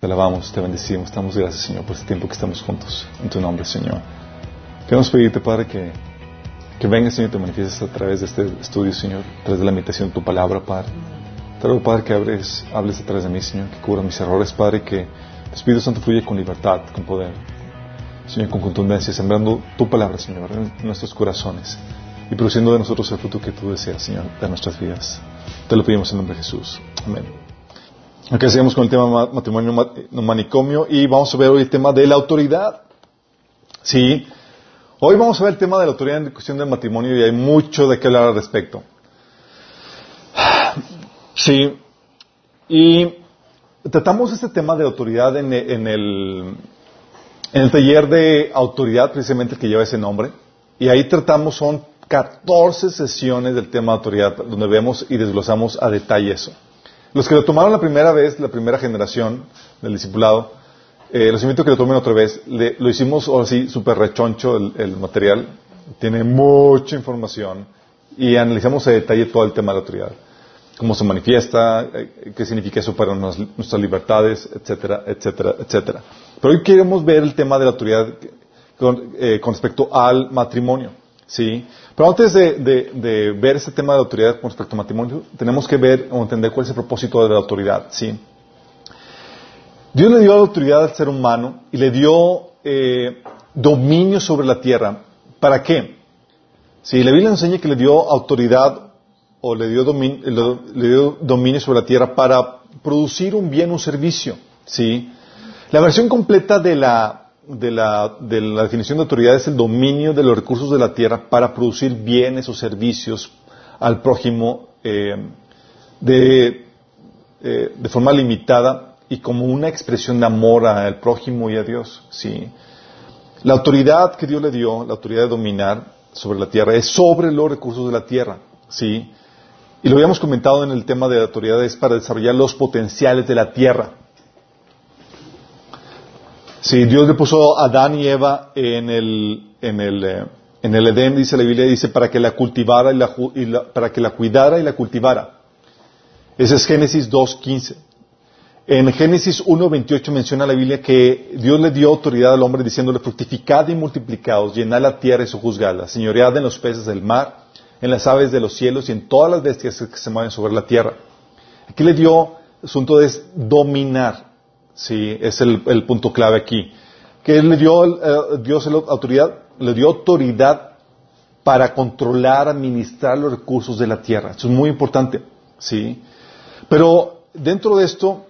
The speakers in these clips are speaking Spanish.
Te alabamos, te bendecimos, damos gracias, Señor, por este tiempo que estamos juntos. En tu nombre, Señor. Queremos pedirte, Padre, que, que vengas, Señor, te manifiestes a través de este estudio, Señor, a través de la meditación de tu palabra, Padre. Te ruego, Padre, que hables, hables a través de mí, Señor, que cubra mis errores, Padre, que el Espíritu Santo fluya con libertad, con poder, Señor, con contundencia, sembrando tu palabra, Señor, en nuestros corazones y produciendo de nosotros el fruto que tú deseas, Señor, de nuestras vidas. Te lo pedimos en nombre de Jesús. Amén. Aquí seguimos con el tema matrimonio manicomio y vamos a ver hoy el tema de la autoridad. Sí, hoy vamos a ver el tema de la autoridad en cuestión del matrimonio y hay mucho de qué hablar al respecto. Sí, y tratamos este tema de autoridad en, en, el, en el taller de autoridad, precisamente el que lleva ese nombre, y ahí tratamos, son 14 sesiones del tema de autoridad, donde vemos y desglosamos a detalle eso. Los que lo tomaron la primera vez, la primera generación del discipulado, eh, los invito a que lo tomen otra vez. lo hicimos así súper rechoncho el, material. Tiene mucha información y analizamos a detalle todo el tema de la autoridad. Cómo se manifiesta, eh, qué significa eso para nuestras libertades, etcétera, etcétera, etcétera. Pero hoy queremos ver el tema de la autoridad con, eh, con respecto al matrimonio. ¿sí? Pero antes de, ver este tema de autoridad con respecto al matrimonio, tenemos que ver o entender cuál es el propósito de la autoridad. ¿sí? Dios le dio autoridad al ser humano y le dio eh, dominio sobre la tierra. ¿Para qué? Si la Biblia enseña que le dio autoridad o le dio, dominio, le dio dominio sobre la tierra para producir un bien, un servicio. ¿sí? La versión completa de la de la, de la, definición de autoridad es el dominio de los recursos de la tierra para producir bienes o servicios al prójimo eh, de, eh, de, forma limitada y como una expresión de amor al prójimo y a Dios. ¿sí? La autoridad que Dios le dio, la autoridad de dominar sobre la tierra, es sobre los recursos de la tierra. ¿sí? Y lo habíamos comentado en el tema de la autoridad, es para desarrollar los potenciales de la tierra. Sí, Dios le puso a Adán y Eva en el, en el, eh, en el Edén, dice la Biblia, dice, para que la cultivara y la, para que la cuidara y la cultivara. Ese es Génesis 2.15. En Génesis 1.28 menciona la Biblia que Dios le dio autoridad al hombre diciéndole, fructificad y multiplicados, llenad la tierra y sojuzgadla, señoread en los peces del mar, en las aves de los cielos y en todas las bestias que se mueven sobre la tierra. Aquí le dio, asunto es dominar. Sí, es el, punto clave aquí. Que le dio eh, Dios la autoridad, le dio autoridad para controlar, administrar los recursos de la tierra. Eso es muy importante. Sí. Pero dentro de esto,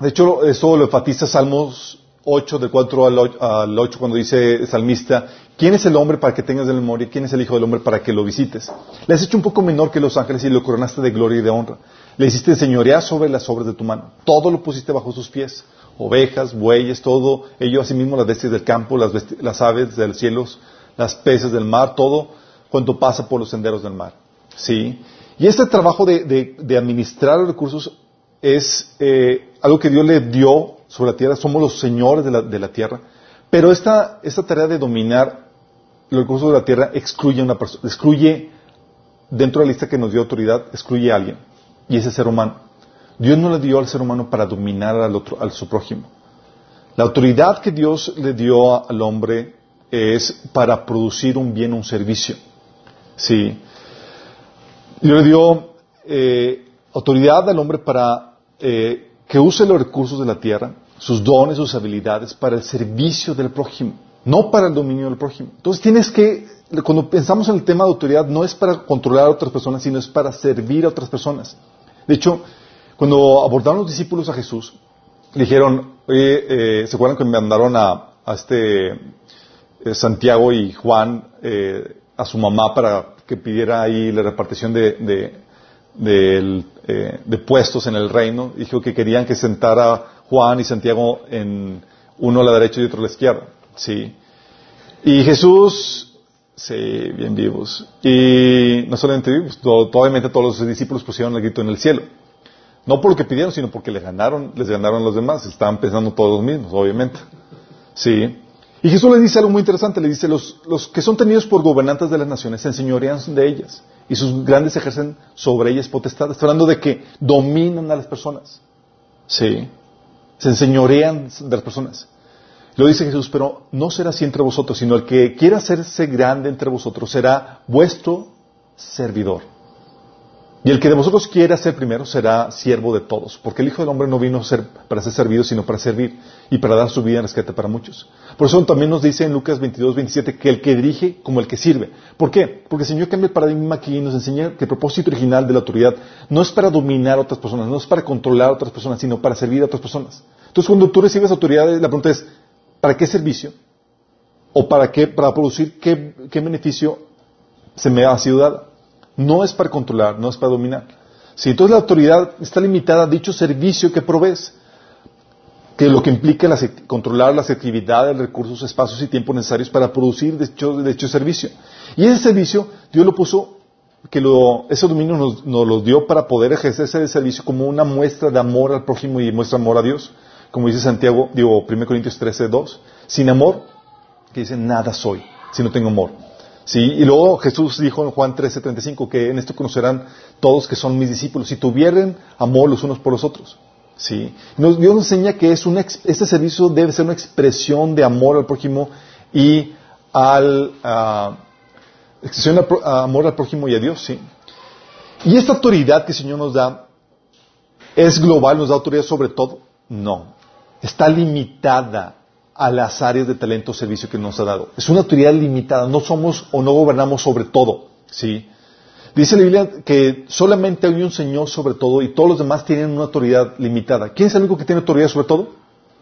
de hecho, eso lo enfatiza Salmos 8, del 4 al 8, cuando dice el salmista, ¿quién es el hombre para que tengas de memoria? ¿Quién es el hijo del hombre para que lo visites? Le has hecho un poco menor que los ángeles y lo coronaste de gloria y de honra. Le hiciste señorear sobre las obras de tu mano. Todo lo pusiste bajo sus pies ovejas, bueyes, todo, ello asimismo las bestias del campo, las, aves del cielo, las peces del mar, todo cuanto pasa por los senderos del mar. ¿Sí? Y este trabajo de, administrar los recursos es eh, algo que Dios le dio sobre la tierra, somos los señores de la, tierra, pero esta, esta, tarea de dominar los recursos de la tierra excluye a una persona, excluye, dentro de la lista que nos dio autoridad, excluye a alguien, y ese ser humano. Dios no le dio al ser humano para dominar al otro, al su prójimo. La autoridad que Dios le dio al hombre es para producir un bien, un servicio. Sí. Dios le dio eh, autoridad al hombre para eh, que use los recursos de la tierra, sus dones, sus habilidades, para el servicio del prójimo, no para el dominio del prójimo. Entonces tienes que, cuando pensamos en el tema de autoridad, no es para controlar a otras personas, sino es para servir a otras personas. De hecho, cuando abordaron los discípulos a Jesús, dijeron, oye, eh, ¿se acuerdan que mandaron a, este eh, Santiago y Juan eh, a su mamá para que pidiera ahí la repartición de, de, puestos en el reino? Dijo que querían que sentara Juan y Santiago en uno a la derecha y otro a la izquierda. Sí. Y Jesús, sí, bien vivos. Y no solamente vivos, obviamente todos los discípulos pusieron el grito en el cielo. No por lo que pidieron, sino porque les ganaron, les ganaron los demás. Estaban pensando todos los mismos, obviamente. Sí. Y Jesús le dice algo muy interesante. Le dice, los, los que son tenidos por gobernantes de las naciones se enseñorean de ellas y sus grandes ejercen sobre ellas potestad. Está hablando de que dominan a las personas. Sí. Se enseñorean de las personas. Lo dice Jesús, pero no será así entre vosotros, sino el que quiera hacerse grande entre vosotros será vuestro servidor. Y el que de vosotros quiera ser primero será siervo de todos, porque el Hijo del Hombre no vino a ser para ser servido, sino para servir y para dar su vida en rescate para muchos. Por eso también nos dice en Lucas 22, 27 que el que dirige como el que sirve. ¿Por qué? Porque el Señor cambia el paradigma aquí y nos enseña que el propósito original de la autoridad no es para dominar a otras personas, no es para controlar a otras personas, sino para servir a otras personas. Entonces cuando tú recibes autoridad, la pregunta es, ¿para qué servicio? ¿O para qué? Para producir qué, qué beneficio se me ha sido dado. No es para controlar, no es para dominar. Si entonces la autoridad está limitada a dicho servicio que provees, que lo que implica controlar las actividades, recursos, espacios y tiempo necesarios para producir dicho, servicio. Y ese servicio, Dios lo puso, que ese dominio nos, lo dio para poder ejercer ese servicio como una muestra de amor al prójimo y muestra amor a Dios. Como dice Santiago, digo, 1 Corintios 13, 2. Sin amor, que dice, nada soy, si no tengo amor. ¿Sí? Y luego Jesús dijo en Juan 13:35 que en esto conocerán todos que son mis discípulos, si tuvieran amor los unos por los otros. ¿Sí? Dios nos enseña que es este servicio debe ser una expresión de amor al prójimo y al uh, expresión de amor al prójimo y a Dios. ¿sí? Y esta autoridad que el Señor nos da es global, nos da autoridad sobre todo. No, está limitada a las áreas de talento o servicio que nos ha dado. Es una autoridad limitada, no somos o no gobernamos sobre todo, ¿sí? Dice la Biblia que solamente hay un Señor sobre todo y todos los demás tienen una autoridad limitada. ¿Quién es el único que tiene autoridad sobre todo?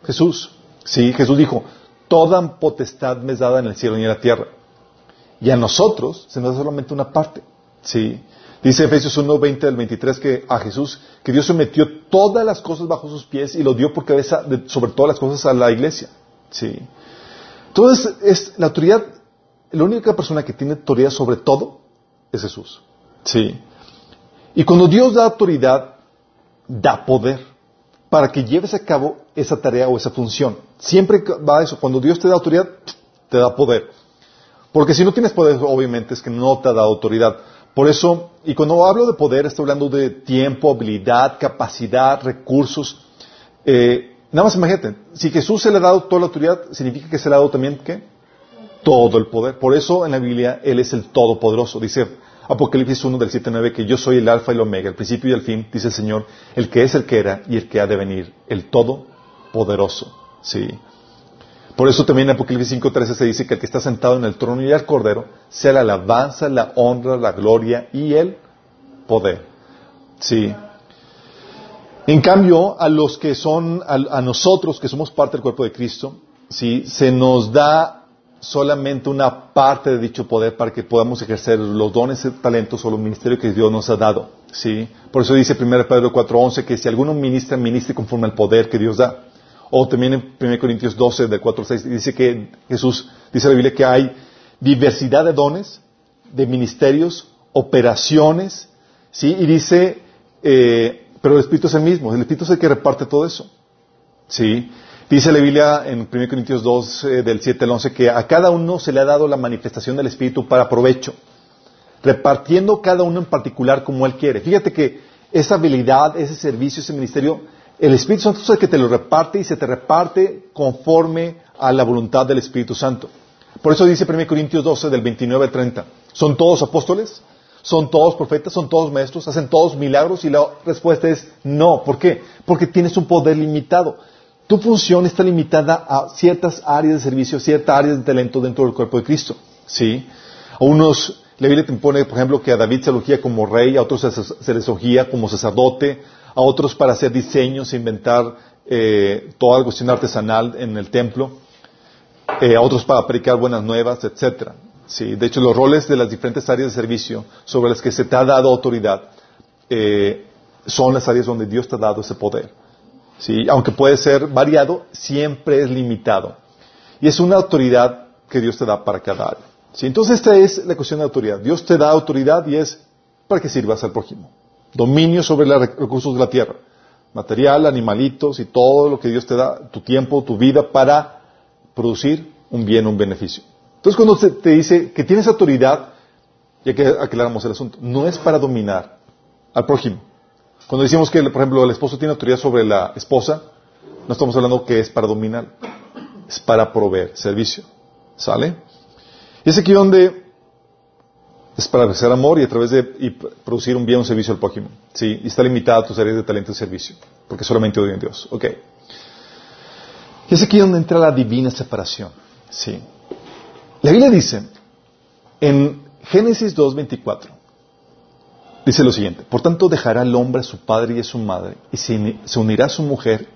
Jesús. Sí, Jesús dijo, toda potestad me es dada en el cielo y en la tierra. Y a nosotros se nos da solamente una parte. Sí. Dice Efesios 1, 20 del 23 que a Jesús, que Dios sometió todas las cosas bajo sus pies y lo dio por cabeza sobre todas las cosas a la iglesia. Sí. Entonces, es la autoridad, la única persona que tiene autoridad sobre todo es Jesús. Sí. Y cuando Dios da autoridad, da poder para que lleves a cabo esa tarea o esa función. Siempre va eso. Cuando Dios te da autoridad, te da poder. Porque si no tienes poder, obviamente es que no te da autoridad. Por eso, y cuando hablo de poder, estoy hablando de tiempo, habilidad, capacidad, recursos. Eh, Nada más imagínate, si Jesús se le ha dado toda la autoridad, significa que se le ha dado también, ¿qué? Todo el poder. Por eso en la Biblia Él es el Todopoderoso. Dice Apocalipsis 1 del 7 9 que yo soy el Alfa y el Omega, el principio y el fin, dice el Señor, el que es, el que era y el que ha de venir, el Todopoderoso. Sí. Por eso también en Apocalipsis 5.13 se dice que el que está sentado en el trono y el cordero sea la alabanza, la honra, la gloria y el poder. Sí. En cambio, a los que son, a, nosotros que somos parte del cuerpo de Cristo, ¿sí? se nos da solamente una parte de dicho poder para que podamos ejercer los dones, talentos o los ministerios que Dios nos ha dado. ¿sí? Por eso dice 1 Pedro 4.11 que si alguno ministra, ministre conforme al poder que Dios da. O también en 1 Corintios 12, de 4 6, dice que Jesús, dice la Biblia que hay diversidad de dones, de ministerios, operaciones, ¿sí? Y dice, eh, pero el Espíritu es el mismo, el Espíritu es el que reparte todo eso. ¿Sí? Dice la Biblia en 1 Corintios 2, eh, del 7 al 11, que a cada uno se le ha dado la manifestación del Espíritu para provecho, repartiendo cada uno en particular como él quiere. Fíjate que esa habilidad, ese servicio, ese ministerio, el Espíritu Santo es el que te lo reparte y se te reparte conforme a la voluntad del Espíritu Santo. Por eso dice 1 Corintios 12, del 29 al 30, ¿son todos apóstoles? ¿Son todos profetas? ¿Son todos maestros? ¿Hacen todos milagros? Y la respuesta es no. ¿Por qué? Porque tienes un poder limitado. Tu función está limitada a ciertas áreas de servicio, ciertas áreas de talento dentro del cuerpo de Cristo. ¿Sí? A unos, la Biblia te pone, por ejemplo, que a David se elogía como rey, a otros se les elogía como sacerdote, a otros para hacer diseños, inventar eh, toda la cuestión artesanal en el templo, eh, a otros para predicar buenas nuevas, etcétera. Sí, de hecho, los roles de las diferentes áreas de servicio sobre las que se te ha dado autoridad eh, son las áreas donde Dios te ha dado ese poder. Sí, aunque puede ser variado, siempre es limitado. Y es una autoridad que Dios te da para cada área. ¿Sí? Entonces, esta es la cuestión de autoridad. Dios te da autoridad y es para que sirvas al prójimo. Dominio sobre los recursos de la tierra. Material, animalitos y todo lo que Dios te da, tu tiempo, tu vida, para producir un bien, un beneficio. Entonces cuando te dice que tienes autoridad, ya que aclaramos el asunto, no es para dominar al prójimo. Cuando decimos que, por ejemplo, el esposo tiene autoridad sobre la esposa, no estamos hablando que es para dominar, es para proveer servicio. ¿Sale? Y es aquí donde es para hacer amor y a través de producir un bien, un servicio al prójimo. ¿Sí? Y está limitada a tus áreas de talento y servicio, porque solamente odio en Dios. Ok. Y es aquí donde entra la divina separación. ¿Sí? La Biblia dice, en Génesis 2.24, dice lo siguiente, por tanto dejará el hombre a su padre y a su madre, y se unirá a su mujer,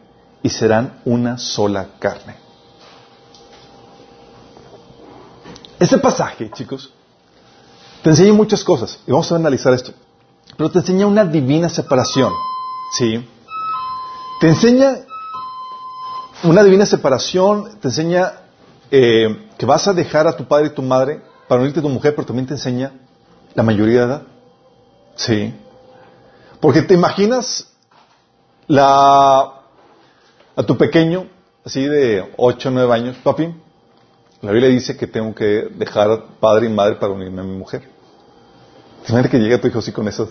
y serán una sola carne. Ese pasaje, chicos, te enseña muchas cosas, y vamos a analizar esto, pero te enseña una divina separación, ¿sí? Te enseña una divina separación, te enseña eh, que vas a dejar a tu padre y tu madre para unirte a tu mujer, pero también te enseña la mayoría de edad. Sí. Porque te imaginas la, a tu pequeño, así de 8 o 9 años, papi, la Biblia dice que tengo que dejar padre y madre para unirme a mi mujer. Imagínate que llega tu hijo así con eso.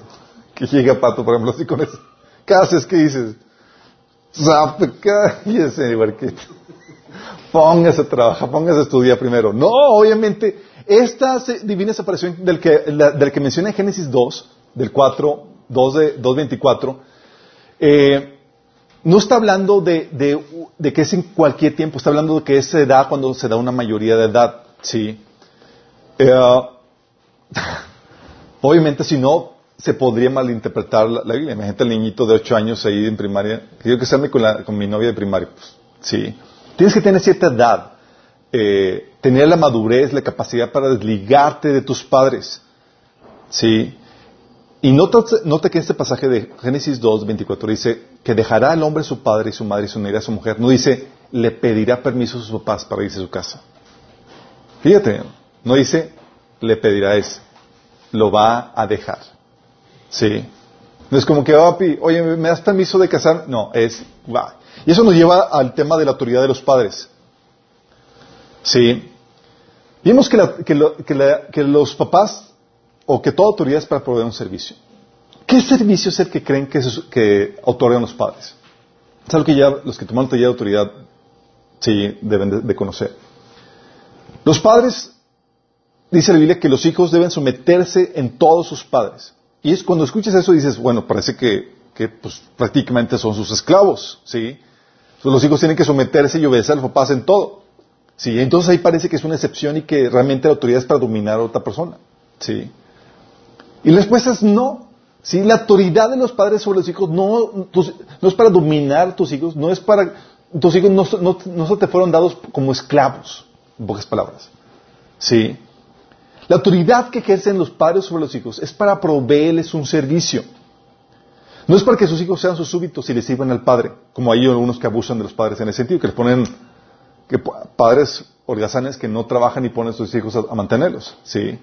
Que llega Pato, por ejemplo, así con eso. ¿Qué haces? ¿Qué dices? Cállese, barquito. Póngase a trabajar, póngase a estudiar primero. No, obviamente, esta divina separación del que, menciona en Génesis 2, del 4, 2 de 2.24, eh, no está hablando de, que es en cualquier tiempo, está hablando de que se da cuando se da una mayoría de edad. ¿sí? Eh, obviamente, si no, se podría malinterpretar la, la Biblia. Imagínate el niñito de 8 años ahí en primaria, que yo que salme con, con mi novia de primaria. Pues, sí. Tienes que tener cierta edad, eh, tener la madurez, la capacidad para desligarte de tus padres. ¿Sí? Y nota, que este pasaje de Génesis 2, 24 dice que dejará al hombre su padre y su madre y se unirá a su mujer. No dice, le pedirá permiso a sus papás para irse a su casa. Fíjate, no dice, le pedirá eso. Lo va a dejar. ¿Sí? No es como que, papi, oye, ¿me das permiso de casar? No, es, va. Y eso nos lleva al tema de la autoridad de los padres. ¿Sí? Vimos que, los papás, o que toda autoridad es para proveer un servicio. ¿Qué servicio es el que creen que, que otorgan los padres? Es algo que ya los que toman taller de autoridad sí deben de conocer. Los padres, dice la Biblia, que los hijos deben someterse en todos sus padres. Y es cuando escuchas eso dices, bueno, parece que, pues, prácticamente son sus esclavos, ¿sí? los hijos tienen que someterse y obedecer a los papás en todo. ¿Sí? Entonces ahí parece que es una excepción y que realmente la autoridad es para dominar a otra persona. ¿Sí? Y la respuesta es no. ¿Sí? La autoridad de los padres sobre los hijos no, es para dominar a tus hijos, no es para... Tus hijos no, no, no te fueron dados como esclavos, en pocas palabras. ¿Sí? La autoridad que ejercen los padres sobre los hijos es para proveerles un servicio. No es para que sus hijos sean sus súbitos y les sirvan al padre, como hay algunos que abusan de los padres en ese sentido, que les ponen que padres holgazanes que no trabajan y ponen a sus hijos a, mantenerlos, ¿sí?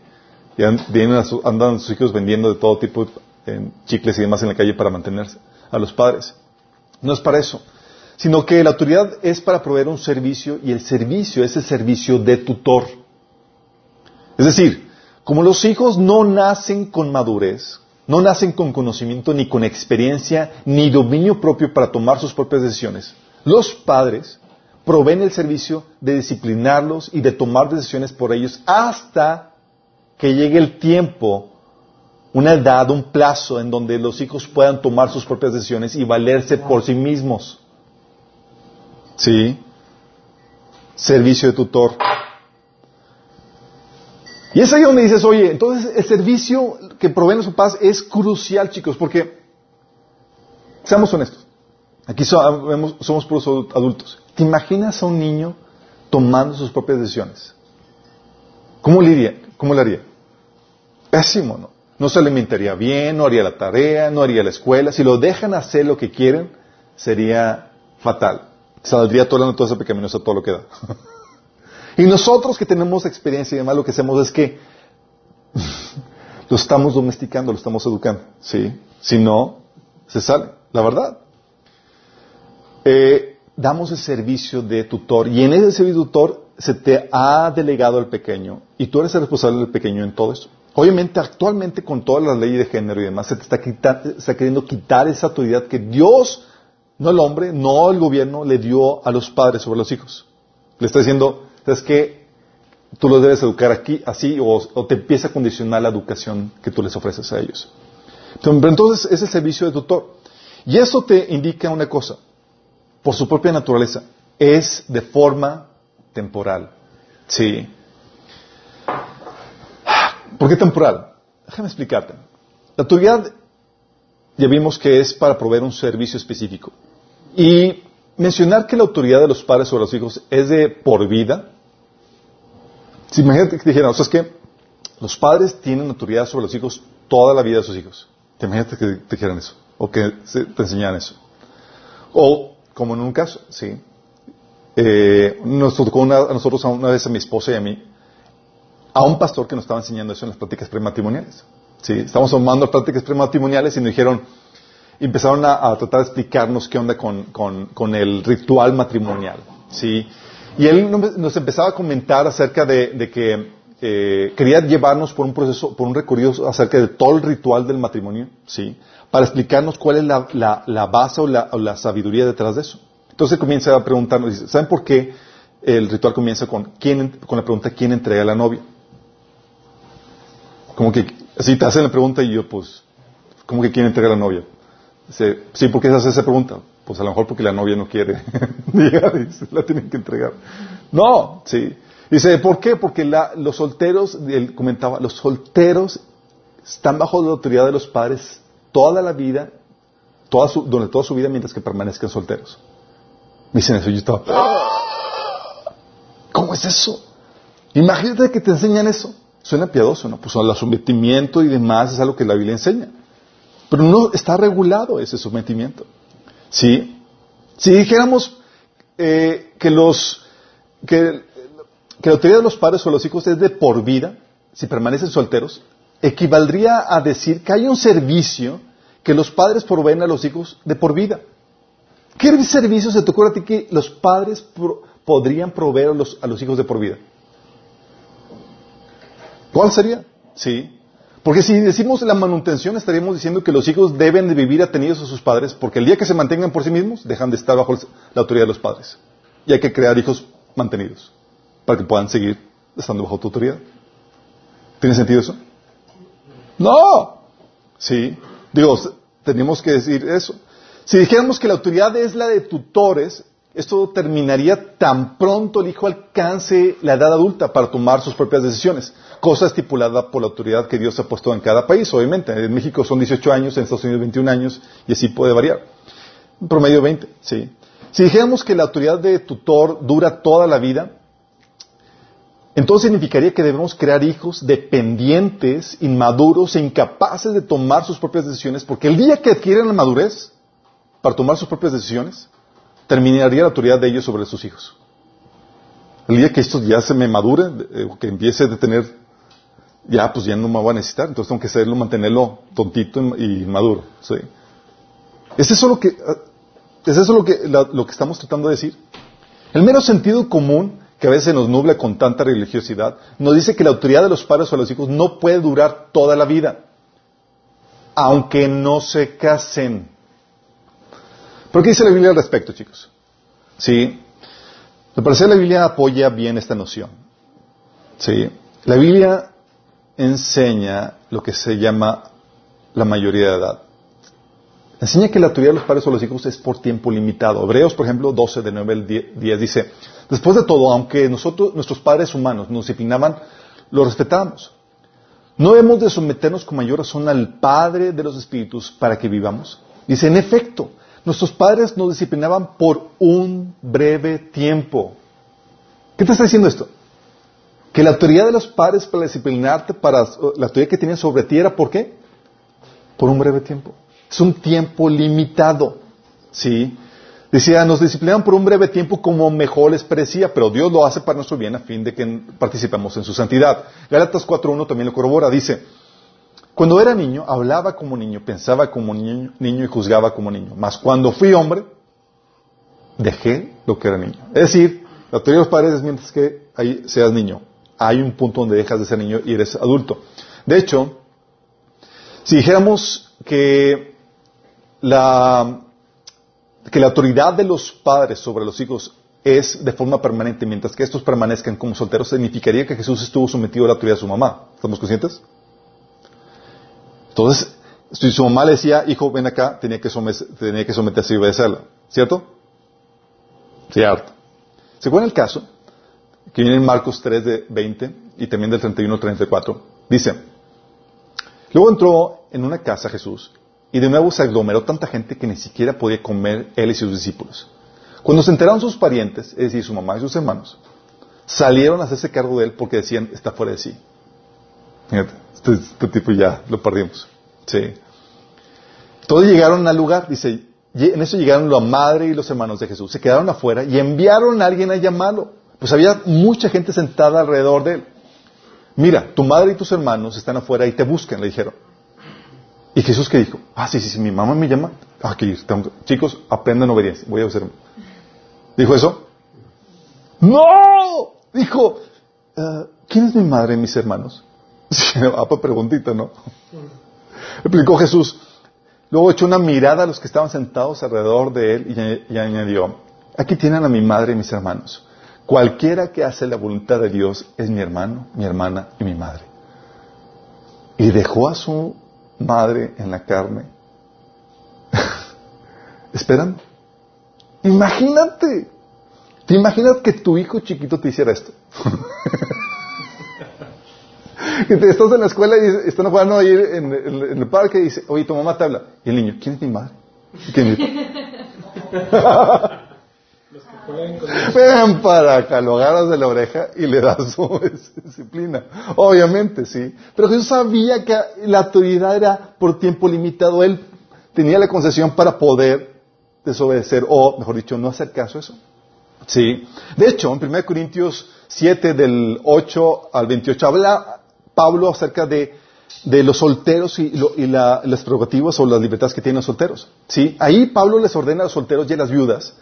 Y andan sus hijos vendiendo de todo tipo de chicles y demás en la calle para mantenerse a los padres. No es para eso, sino que la autoridad es para proveer un servicio y el servicio es el servicio de tutor. Es decir, como los hijos no nacen con madurez, no nacen con conocimiento ni con experiencia ni dominio propio para tomar sus propias decisiones, los padres proveen el servicio de disciplinarlos y de tomar decisiones por ellos hasta que llegue el tiempo, una edad, un plazo en donde los hijos puedan tomar sus propias decisiones y valerse por sí mismos. ¿Sí? Servicio de tutor. Y es ahí donde dices, oye, entonces el servicio que proveen su paz es crucial, chicos, porque, seamos honestos, aquí somos, puros adultos. ¿Te imaginas a un niño tomando sus propias decisiones? ¿Cómo le haría? ¿Cómo le haría? Pésimo, ¿no? No se alimentaría bien, no haría la tarea, no haría la escuela. Si lo dejan hacer lo que quieren, sería fatal. Saldría todo el todo ese pecaminoso todo lo que da. Y nosotros que tenemos experiencia y demás, lo que hacemos es que lo estamos domesticando, lo estamos educando. ¿sí? Si no, se sale, la verdad. Eh, damos el servicio de tutor y en ese servicio de tutor se te ha delegado al pequeño y tú eres el responsable del pequeño en todo eso. Obviamente, actualmente con todas las leyes de género y demás, se te está, está queriendo quitar esa autoridad que Dios, no el hombre, no el gobierno, le dio a los padres sobre los hijos. Le está diciendo, ¿sabes qué? Tú los debes educar aquí, así, o, te empieza a condicionar la educación que tú les ofreces a ellos. Entonces, es el servicio de tutor. Y eso te indica una cosa, por su propia naturaleza, es de forma temporal. Sí. ¿Por qué temporal? Déjame explicarte. La autoridad ya vimos que es para proveer un servicio específico. Y mencionar que la autoridad de los padres sobre los hijos es de por vida. Si imagínate que dijeran, o sea, es que los padres tienen autoridad sobre los hijos toda la vida de sus hijos. Te imaginas que te dijeran eso, o que te enseñaran eso. O, como en un caso, sí, eh, nos tocó a nosotros una vez a mi esposa y a mí, a un pastor que nos estaba enseñando eso en las prácticas prematrimoniales. ¿sí? Estamos tomando prácticas prematrimoniales y nos dijeron, empezaron a, tratar de explicarnos qué onda con, el ritual matrimonial. ¿sí? Y él nos empezaba a comentar acerca de, que eh, quería llevarnos por un proceso, por un recorrido acerca de todo el ritual del matrimonio, ¿sí? Para explicarnos cuál es la, base o la, sabiduría detrás de eso. Entonces comienza a preguntarnos, ¿saben por qué el ritual comienza con, quién, con la pregunta quién entrega a la novia? Como que, si te hacen la pregunta y yo, pues, ¿cómo que quién entrega a la novia? Dice, sí, ¿por qué se hace esa pregunta? Pues a lo mejor porque la novia no quiere llegar y la tienen que entregar. No, sí. Dice, ¿por qué? Porque los solteros, él comentaba, los solteros están bajo la autoridad de los padres toda la vida, toda su, durante toda su vida mientras que permanezcan solteros. Dicen eso, yo estaba, ¿cómo es eso? Imagínate que te enseñan eso. Suena piadoso, ¿no? Pues el sometimiento y demás es algo que la Biblia enseña. Pero no está regulado ese sometimiento. ¿Sí? Si dijéramos eh, que los que, la autoridad de los padres o los hijos es de por vida, si permanecen solteros, equivaldría a decir que hay un servicio que los padres proveen a los hijos de por vida. ¿Qué servicio se te ocurre a ti que los padres podrían proveer a los, a los hijos de por vida? ¿Cuál sería? Sí. Porque si decimos la manutención, estaríamos diciendo que los hijos deben de vivir atenidos a sus padres, porque el día que se mantengan por sí mismos, dejan de estar bajo la autoridad de los padres. Y hay que crear hijos mantenidos, para que puedan seguir estando bajo tu autoridad. ¿Tiene sentido eso? No. Sí. Digo, tenemos que decir eso. Si dijéramos que la autoridad es la de tutores, esto terminaría tan pronto el hijo alcance la edad adulta para tomar sus propias decisiones, cosa estipulada por la autoridad que Dios ha puesto en cada país, obviamente. En México son 18 años, en Estados Unidos 21 años, y así puede variar. En promedio 20, sí. Si dijéramos que la autoridad de tutor dura toda la vida, entonces significaría que debemos crear hijos dependientes, inmaduros e incapaces de tomar sus propias decisiones, porque el día que adquieren la madurez para tomar sus propias decisiones, terminaría la autoridad de ellos sobre sus hijos. El día que esto ya se me madure, eh, que empiece a tener, ya pues ya no me voy a necesitar, entonces tengo que hacerlo, mantenerlo tontito y maduro. ¿Es eso lo que, ah, es eso lo que, lo que estamos tratando de decir? El mero sentido común, que a veces nos nubla con tanta religiosidad, nos dice que la autoridad de los padres o los hijos no puede durar toda la vida, aunque no se casen. ¿Pero qué dice la Biblia al respecto, chicos? Sí. Me parece que la Biblia apoya bien esta noción. Sí. La Biblia enseña lo que se llama la mayoría de edad. Enseña que la autoridad de los padres o los hijos es por tiempo limitado. Hebreos, por ejemplo, 12 de 9 al 10 dice, después de todo, aunque nosotros, nuestros padres humanos nos disciplinaban, lo respetamos. ¿No hemos de someternos con mayor razón al Padre de los Espíritus para que vivamos? Dice, en efecto, Nuestros padres nos disciplinaban por un breve tiempo. ¿Qué te está diciendo esto? Que la autoridad de los padres para disciplinarte, para la autoridad que tienen sobre ti era ¿por qué? Por un breve tiempo. Es un tiempo limitado. ¿Sí? Decía, nos disciplinaban por un breve tiempo como mejor les parecía, pero Dios lo hace para nuestro bien a fin de que participemos en su santidad. Gálatas 4.1 también lo corrobora. Dice, cuando era niño, hablaba como niño, pensaba como niño, y juzgaba como niño. Mas cuando fui hombre, dejé lo que era niño. Es decir, La autoridad de los padres es mientras que ahí seas niño. Hay un punto donde dejas de ser niño y eres adulto. De hecho, si dijéramos que la, que la autoridad de los padres sobre los hijos es de forma permanente, mientras que estos permanezcan como solteros, significaría que Jesús estuvo sometido a la autoridad de su mamá. ¿Estamos conscientes? Entonces, si su mamá le decía, hijo, ven acá, tenía que, tenía que someterse y obedecerla. ¿Cierto? Cierto. Según el caso, que viene en Marcos 3 de 20 y también del 31 al 34, dice, luego entró en una casa Jesús y de nuevo se aglomeró tanta gente que ni siquiera podía comer él y sus discípulos. Cuando se enteraron sus parientes, es decir, su mamá y sus hermanos, salieron a hacerse cargo de él porque decían, está fuera de sí. Este, este tipo ya lo perdimos. Sí. Todos llegaron al lugar, dice, en eso llegaron la madre y los hermanos de Jesús. Se quedaron afuera y enviaron a alguien a llamarlo. Pues había mucha gente sentada alrededor de él. Mira, tu madre y tus hermanos están afuera y te buscan, le dijeron. ¿Y Jesús qué dijo? Ah, sí, sí, sí, mi mamá me llama. Aquí, chicos, aprendan obediencia. Voy a hacer. ¿Dijo eso? ¡No! Dijo, eh, ¿quién es mi madre y mis hermanos? Ah, pues preguntita, ¿no? Explicó Jesús. Luego echó una mirada a los que estaban sentados alrededor de él y, añadió, aquí tienen a mi madre y mis hermanos. Cualquiera que hace la voluntad de Dios es mi hermano, mi hermana y mi madre. Y dejó a su madre en la carne. Esperando. Imagínate. ¿Te imaginas que tu hijo chiquito te hiciera esto? que te estás en la escuela y están jugando ahí en, el parque y dice, oye, tu mamá te habla. Y el niño, ¿quién es mi madre? ¿Quién es Ven para acá, lo agarras de la oreja y le das su disciplina. Obviamente, sí. Pero Jesús sabía que la autoridad era por tiempo limitado. Él tenía la concesión para poder desobedecer, o mejor dicho, no hacer caso a eso. Sí. De hecho, en 1 Corintios 7, del 8 al 28, habla Pablo acerca de, los solteros y, las prerrogativas o las libertades que tienen los solteros. ¿sí? Ahí Pablo les ordena a los solteros y a las viudas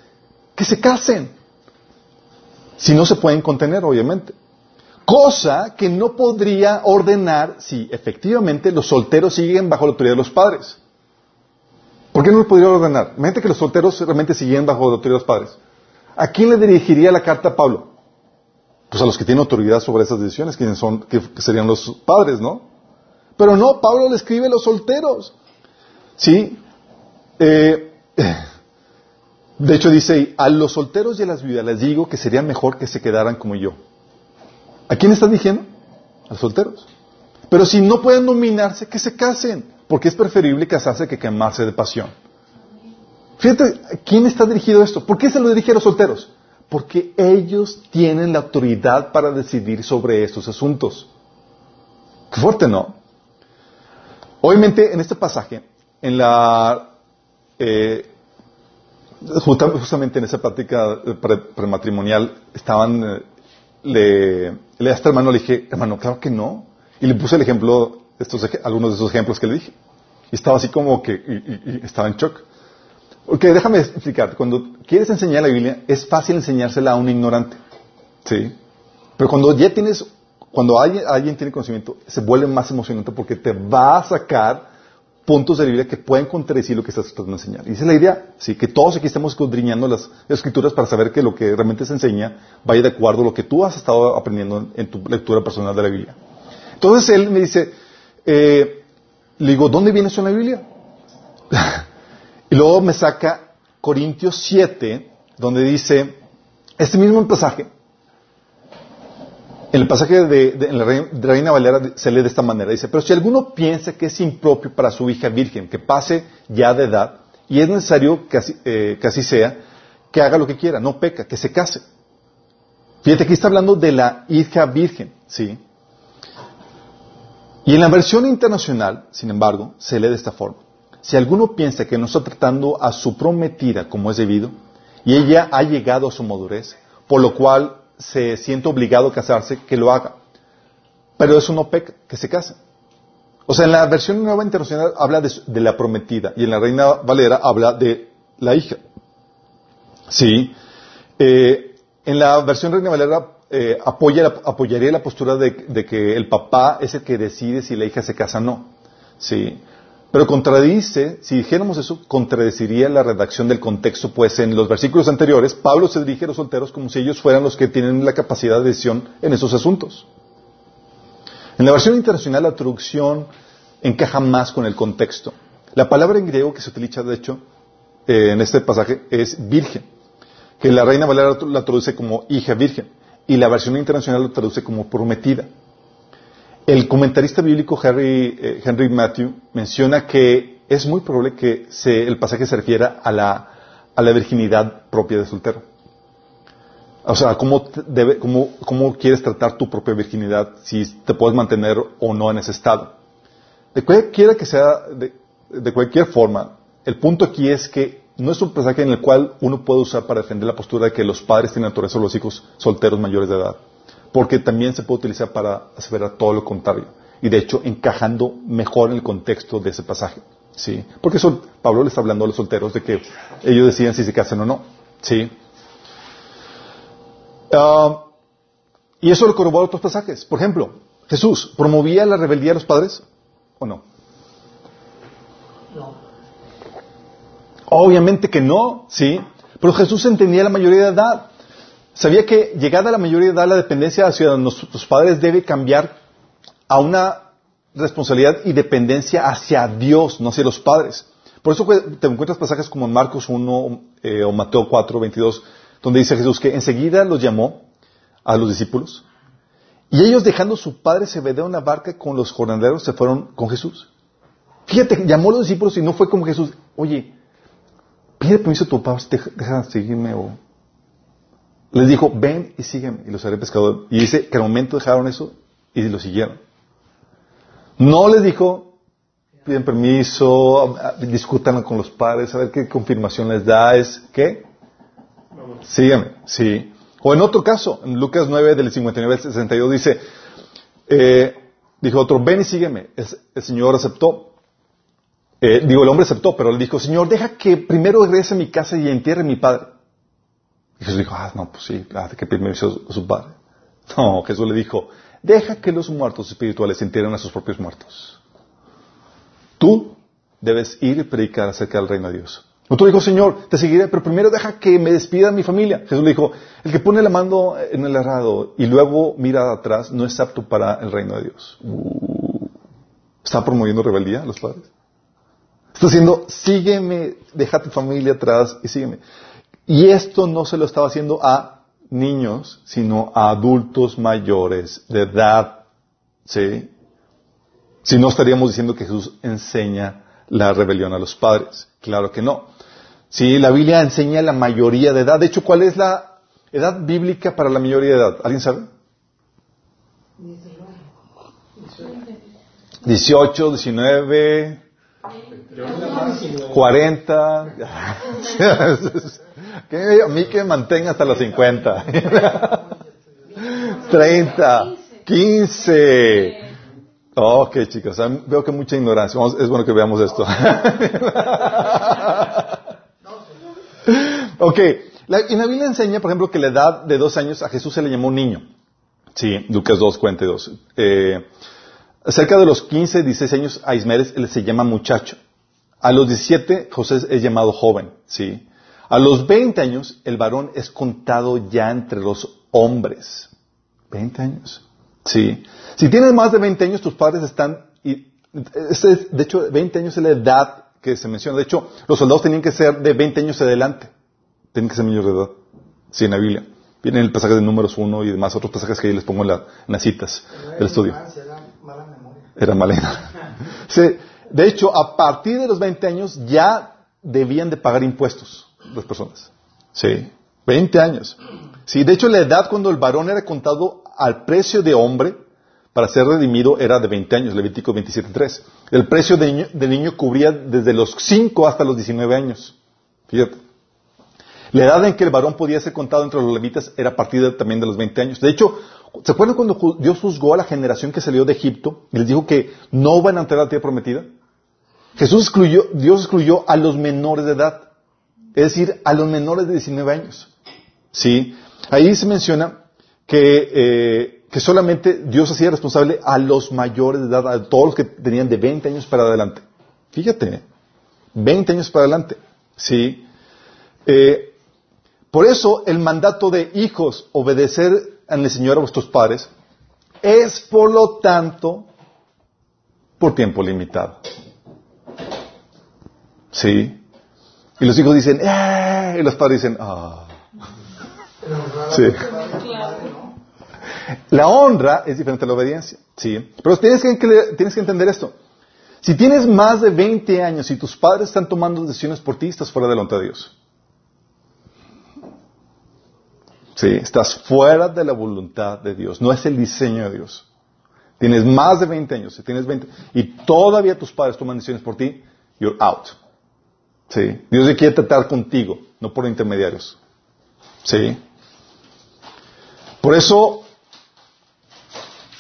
que se casen. Si no se pueden contener, obviamente. Cosa que no podría ordenar si efectivamente los solteros siguen bajo la autoridad de los padres. ¿Por qué no lo podría ordenar? Mente que los solteros realmente siguen bajo la autoridad de los padres. ¿A quién le dirigiría la carta a Pablo? Pues a los que tienen autoridad sobre esas decisiones, que, son, que, serían los padres, ¿no? Pero no, Pablo le escribe a los solteros. ¿Sí? Eh, de hecho dice, a los solteros y a las viudas les digo que sería mejor que se quedaran como yo. ¿A quién está diciendo? A los solteros. Pero si no pueden dominarse, que se casen, porque es preferible casarse que quemarse de pasión. Fíjate, ¿quién está dirigido esto? ¿Por qué se lo dirige a los solteros? Porque ellos tienen la autoridad para decidir sobre estos asuntos. Qué fuerte, ¿no? Obviamente, en este pasaje, en la, eh, justamente en esa práctica prematrimonial, estaban, eh, le, le a este hermano le dije, hermano, claro que no. Y le puse el ejemplo, estos, algunos de esos ejemplos que le dije. Y estaba así como que, estaba en shock. Ok, déjame explicarte. Cuando quieres enseñar la Biblia, es fácil enseñársela a un ignorante. ¿Sí? Pero cuando ya tienes, cuando alguien, tiene conocimiento, se vuelve más emocionante porque te va a sacar puntos de la Biblia que pueden contradecir lo que estás tratando de enseñar. Y esa es la idea, sí, que todos aquí estemos escudriñando las escrituras para saber que lo que realmente se enseña vaya de acuerdo a lo que tú has estado aprendiendo en, tu lectura personal de la Biblia. Entonces él me dice, eh, le digo, ¿dónde viene eso en la Biblia? Y luego me saca Corintios 7, donde dice, este mismo pasaje, en el pasaje de, la Reina Valera se lee de esta manera, dice, pero si alguno piensa que es impropio para su hija virgen, que pase ya de edad, y es necesario que así, eh, que así sea, que haga lo que quiera, no peca, que se case. Fíjate, aquí está hablando de la hija virgen, ¿sí? Y en la versión internacional, sin embargo, se lee de esta forma. Si alguno piensa que no está tratando a su prometida como es debido, y ella ha llegado a su madurez, por lo cual se siente obligado a casarse, que lo haga. Pero eso no peca, que se case. O sea, en la versión nueva internacional habla de, la prometida y en la Reina Valera habla de la hija. Sí. Eh, en la versión Reina Valera eh, apoya, apoyaría la postura de, de, que el papá es el que decide si la hija se casa o no. Sí. Pero contradice, si dijéramos eso, contradeciría la redacción del contexto, pues en los versículos anteriores, Pablo se dirige a los solteros como si ellos fueran los que tienen la capacidad de decisión en esos asuntos. En la versión internacional, la traducción encaja más con el contexto. La palabra en griego que se utiliza, de hecho, eh, en este pasaje es virgen, que la Reina Valera la traduce como hija virgen, y la versión internacional lo traduce como prometida. El comentarista bíblico eh, Henry, Matthew menciona que es muy probable que el pasaje se refiera a la, a la virginidad propia de soltero. O sea, ¿cómo, debe, cómo, quieres tratar tu propia virginidad si te puedes mantener o no en ese estado. De cualquiera que sea, de, cualquier forma, el punto aquí es que no es un pasaje en el cual uno puede usar para defender la postura de que los padres tienen naturaleza sobre los hijos solteros mayores de edad porque también se puede utilizar para aseverar todo lo contrario. Y de hecho, encajando mejor en el contexto de ese pasaje. ¿Sí? Porque Pablo le está hablando a los solteros de que ellos deciden si se casan o no. ¿Sí? Ah, y eso lo corrobora otros pasajes. Por ejemplo, Jesús, ¿promovía la rebeldía de los padres o no? No. Obviamente que no, ¿sí? Pero Jesús entendía la mayoría de edad. Sabía que llegada a la mayoría de edad la dependencia hacia nuestros padres debe cambiar a una responsabilidad y dependencia hacia Dios, no hacia los padres. Por eso te encuentras pasajes como en Marcos 1 eh, o Mateo 4, 22, donde dice Jesús que enseguida los llamó a los discípulos y ellos dejando su padre se en una barca con los jornaleros se fueron con Jesús. Fíjate, llamó a los discípulos y no fue como Jesús, oye, pide permiso a tu papá, deja de seguirme o les dijo, ven y sígueme, y los haré pescadores. Y dice que al momento dejaron eso y lo siguieron. No les dijo, piden permiso, discutan con los padres, a ver qué confirmación les da, es, ¿qué? Sígueme, sí. O en otro caso, en Lucas 9, del 59 al 62, dice, eh, dijo otro, ven y sígueme. el Señor aceptó. Eh, digo, el hombre aceptó, pero le dijo, Señor, deja que primero regrese a mi casa y entierre mi padre. Y Jesús dijo, ah, no, pues sí, claro, que pedirme a su padre. No, Jesús le dijo, deja que los muertos espirituales entierren a sus propios muertos. Tú debes ir y predicar acerca del reino de Dios. Otro dijo, Señor, te seguiré, pero primero deja que me despida mi familia. Jesús le dijo, el que pone la mano en el errado y luego mira atrás no es apto para el reino de Dios. Uh, ¿Está promoviendo rebeldía a los padres? Está diciendo, sígueme, deja tu familia atrás y sígueme. Y esto no se lo estaba haciendo a niños, sino a adultos mayores de edad. ¿Sí? Si no estaríamos diciendo que Jesús enseña la rebelión a los padres. Claro que no. Sí, la Biblia enseña la mayoría de edad. De hecho, ¿cuál es la edad bíblica para la mayoría de edad? ¿Alguien sabe? 18, 19, 40. A mí que me mantenga hasta los 50. 30, 15. Ok, chicos, veo que mucha ignorancia. es bueno que veamos esto. ok, la, en la Biblia enseña, por ejemplo, que la edad de dos años a Jesús se le llamó niño. Sí, Lucas 2, 42. Eh, cerca de los 15, 16 años a Ismael él se llama muchacho. A los 17, José es llamado joven. Sí. A los 20 años, el varón es contado ya entre los hombres. 20 años. Sí. Si tienes más de 20 años, tus padres están, y, de hecho, 20 años es la edad que se menciona. De hecho, los soldados tenían que ser de 20 años adelante. Tienen que ser niños de edad. Sí, en la Biblia. Viene el pasaje de números 1 y demás otros pasajes que ahí les pongo en, las citas del estudio. Era mala memoria. Era mala. sí. De hecho, a partir de los 20 años ya debían de pagar impuestos las personas. Sí, 20 años. Sí, de hecho la edad cuando el varón era contado al precio de hombre para ser redimido era de 20 años, Levítico 27.3. El precio de niño, de niño cubría desde los 5 hasta los 19 años. Fíjate. La edad en que el varón podía ser contado entre los levitas era a partir también de los 20 años. De hecho, ¿se acuerdan cuando Dios juzgó a la generación que salió de Egipto y les dijo que no van a entrar a la tierra prometida? Jesús excluyó, Dios excluyó a los menores de edad. Es decir, a los menores de 19 años. ¿Sí? Ahí se menciona que, eh, que solamente Dios hacía responsable a los mayores de edad, a todos los que tenían de 20 años para adelante. Fíjate, 20 años para adelante. Sí. Eh, por eso el mandato de hijos, obedecer al Señor a vuestros padres, es por lo tanto por tiempo limitado. Sí. Y los hijos dicen, ¡eh! Y los padres dicen, ¡ah! La honra es diferente a la obediencia. Sí. Pero tienes que, tienes que entender esto. Si tienes más de 20 años y tus padres están tomando decisiones por ti, estás fuera de la voluntad de Dios. Estás fuera de la voluntad de Dios. No es el diseño de Dios. Tienes más de 20 años, si tienes 20, y todavía tus padres toman decisiones por ti, you're out. Sí. Dios te quiere tratar contigo, no por intermediarios. Sí. Por eso,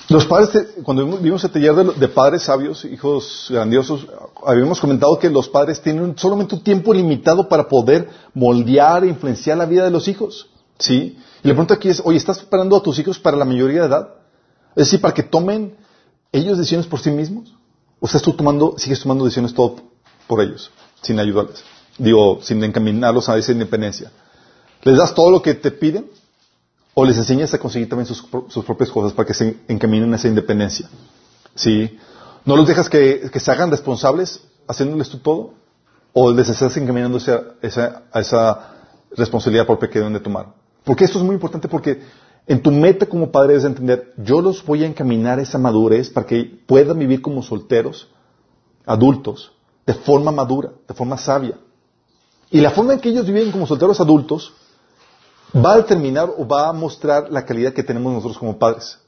los padres, cuando vimos el taller de, padres sabios, hijos grandiosos, habíamos comentado que los padres tienen solamente un tiempo limitado para poder moldear e influenciar la vida de los hijos. ¿Sí? Y la pregunta aquí es, oye, ¿estás preparando a tus hijos para la mayoría de edad? Es decir, para que tomen ellos decisiones por sí mismos. ¿O estás tú tomando, sigues tomando decisiones todo por ellos, sin ayudarles? Digo, sin encaminarlos a esa independencia. ¿Les das todo lo que te piden? ¿O les enseñas a conseguir también sus, propias cosas para que se encaminen a esa independencia? ¿Sí? ¿No los dejas que, se hagan responsables haciéndoles tú todo? ¿O les estás encaminando a esa, a esa responsabilidad propia que deben de tomar? Porque esto es muy importante porque en tu meta como padre es entender, yo los voy a encaminar a esa madurez para que puedan vivir como solteros, adultos, de forma madura, de forma sabia. Y la forma en que ellos viven como solteros adultos va a determinar o va a mostrar la calidad que tenemos nosotros como padres.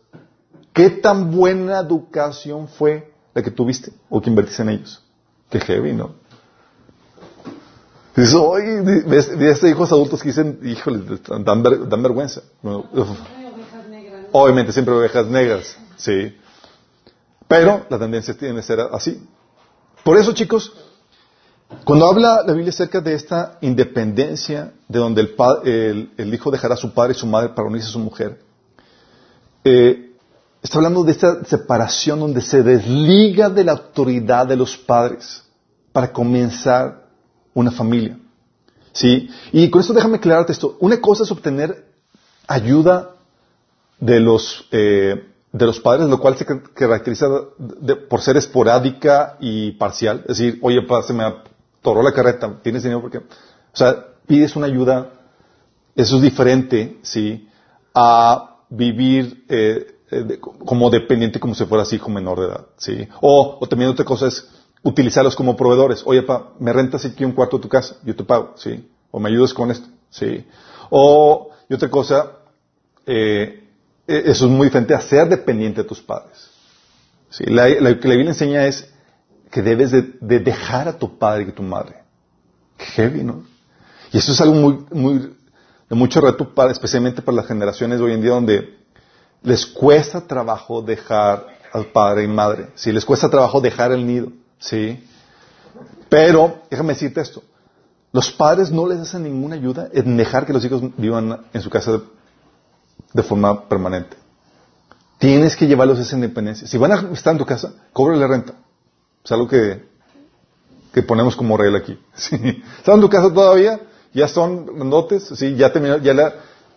¿Qué tan buena educación fue la que tuviste o que invertiste en ellos? Qué heavy, ¿no? Dices, oye, ves, estos hijos adultos que dicen, híjole, dan, vergüenza. Obviamente siempre ovejas negras, sí. Pero la tendencia tiene que ser así. Por eso, chicos, cuando habla la Biblia acerca de esta independencia, de donde el, el, hijo dejará a su padre y su madre para unirse a su mujer, eh, está hablando de esta separación donde se desliga de la autoridad de los padres para comenzar una familia. ¿Sí? Y con esto déjame aclararte esto. Una cosa es obtener ayuda de los, eh, de los padres, lo cual se caracteriza por ser esporádica y parcial. Es decir, oye, pa, se me atoró la carreta, ¿tienes dinero? Porque, o sea, pides una ayuda, eso es diferente, ¿sí? A vivir eh, eh, como dependiente como si fueras hijo menor de edad, ¿sí? O, o también otra cosa es, utilizarlos como proveedores. Oye, pa, me rentas aquí un cuarto de tu casa, yo te pago, ¿sí? O me ayudas con esto, ¿sí? O, y otra cosa, eh, eso es muy diferente a ser dependiente de tus padres. ¿sí? Lo que la Biblia enseña es que debes de, dejar a tu padre y a tu madre. Qué heavy, ¿no? Y eso es algo muy, muy, de mucho reto, especialmente para las generaciones de hoy en día donde les cuesta trabajo dejar al padre y madre. Si les cuesta trabajo dejar el nido. ¿Sí? Pero, déjame decirte esto, los padres no les hacen ninguna ayuda en dejar que los hijos vivan en su casa de, forma permanente. Tienes que llevarlos a esa independencia. Si van a estar en tu casa, la renta. Es algo que, que ponemos como regla aquí. ¿sí? ¿Están en tu casa todavía? ¿Ya son grandotes? ¿Sí? ¿Ya, terminó, ya, la,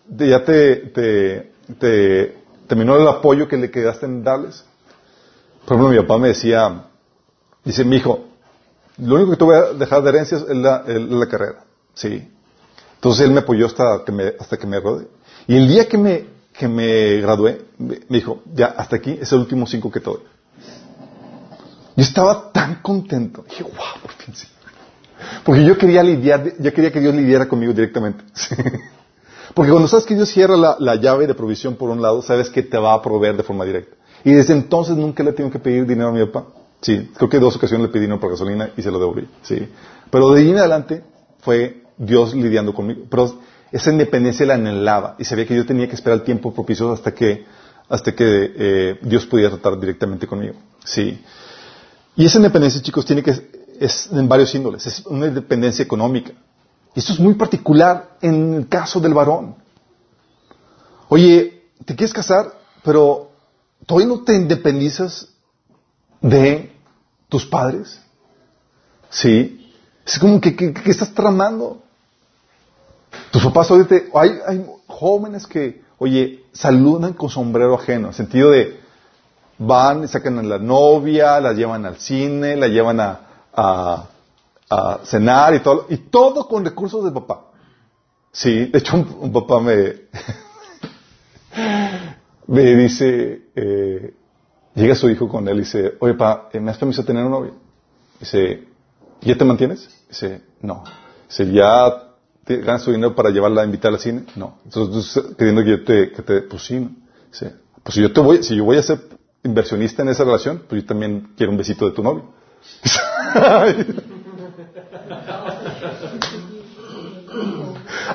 ya te, te, te, terminó el apoyo que le quedaste en darles? Por ejemplo, mi papá me decía, Dice, mi hijo, lo único que te voy a dejar de herencias es la, carrera. Sí. Entonces él me apoyó hasta que me, hasta que me gradué. Y el día que me, que me gradué, me, dijo, ya, hasta aquí es el último cinco que te doy. Yo estaba tan contento. Dije, wow, por fin sí. Porque yo quería lidiar, yo quería que Dios lidiara conmigo directamente. Porque cuando sabes que Dios cierra la, la, llave de provisión por un lado, sabes que te va a proveer de forma directa. Y desde entonces nunca le tengo que pedir dinero a mi papá. Sí, creo que dos ocasiones le pedí no por gasolina y se lo devolví. Sí. Pero de ahí en adelante fue Dios lidiando conmigo. Pero esa independencia la anhelaba y sabía que yo tenía que esperar el tiempo propicio hasta que, hasta que eh, Dios pudiera tratar directamente conmigo. Sí. Y esa independencia, chicos, tiene que, es en varios índoles. Es una independencia económica. Y esto es muy particular en el caso del varón. Oye, ¿te quieres casar? Pero todavía no te independizas de tus padres. ¿Sí? Es como que, que, estás tramando. Tus papás ahorita, hay, hay jóvenes que, oye, saludan con sombrero ajeno, en sentido de, van y sacan a la novia, la llevan al cine, la llevan a, a, cenar y todo, y todo con recursos del papá. Sí, de hecho un, papá me, me dice, eh, llega su hijo con él y dice, oye papá, ¿me has permiso tener un novio? Dice, ¿ya te mantienes? Dice, no. Dice, ¿ya te ganas tu dinero para llevarla a invitar al cine? No. Entonces, queriendo que yo te, que te, pues sí. Dice, pues si yo te voy, si yo voy a ser inversionista en esa relación, pues yo también quiero un besito de tu novio.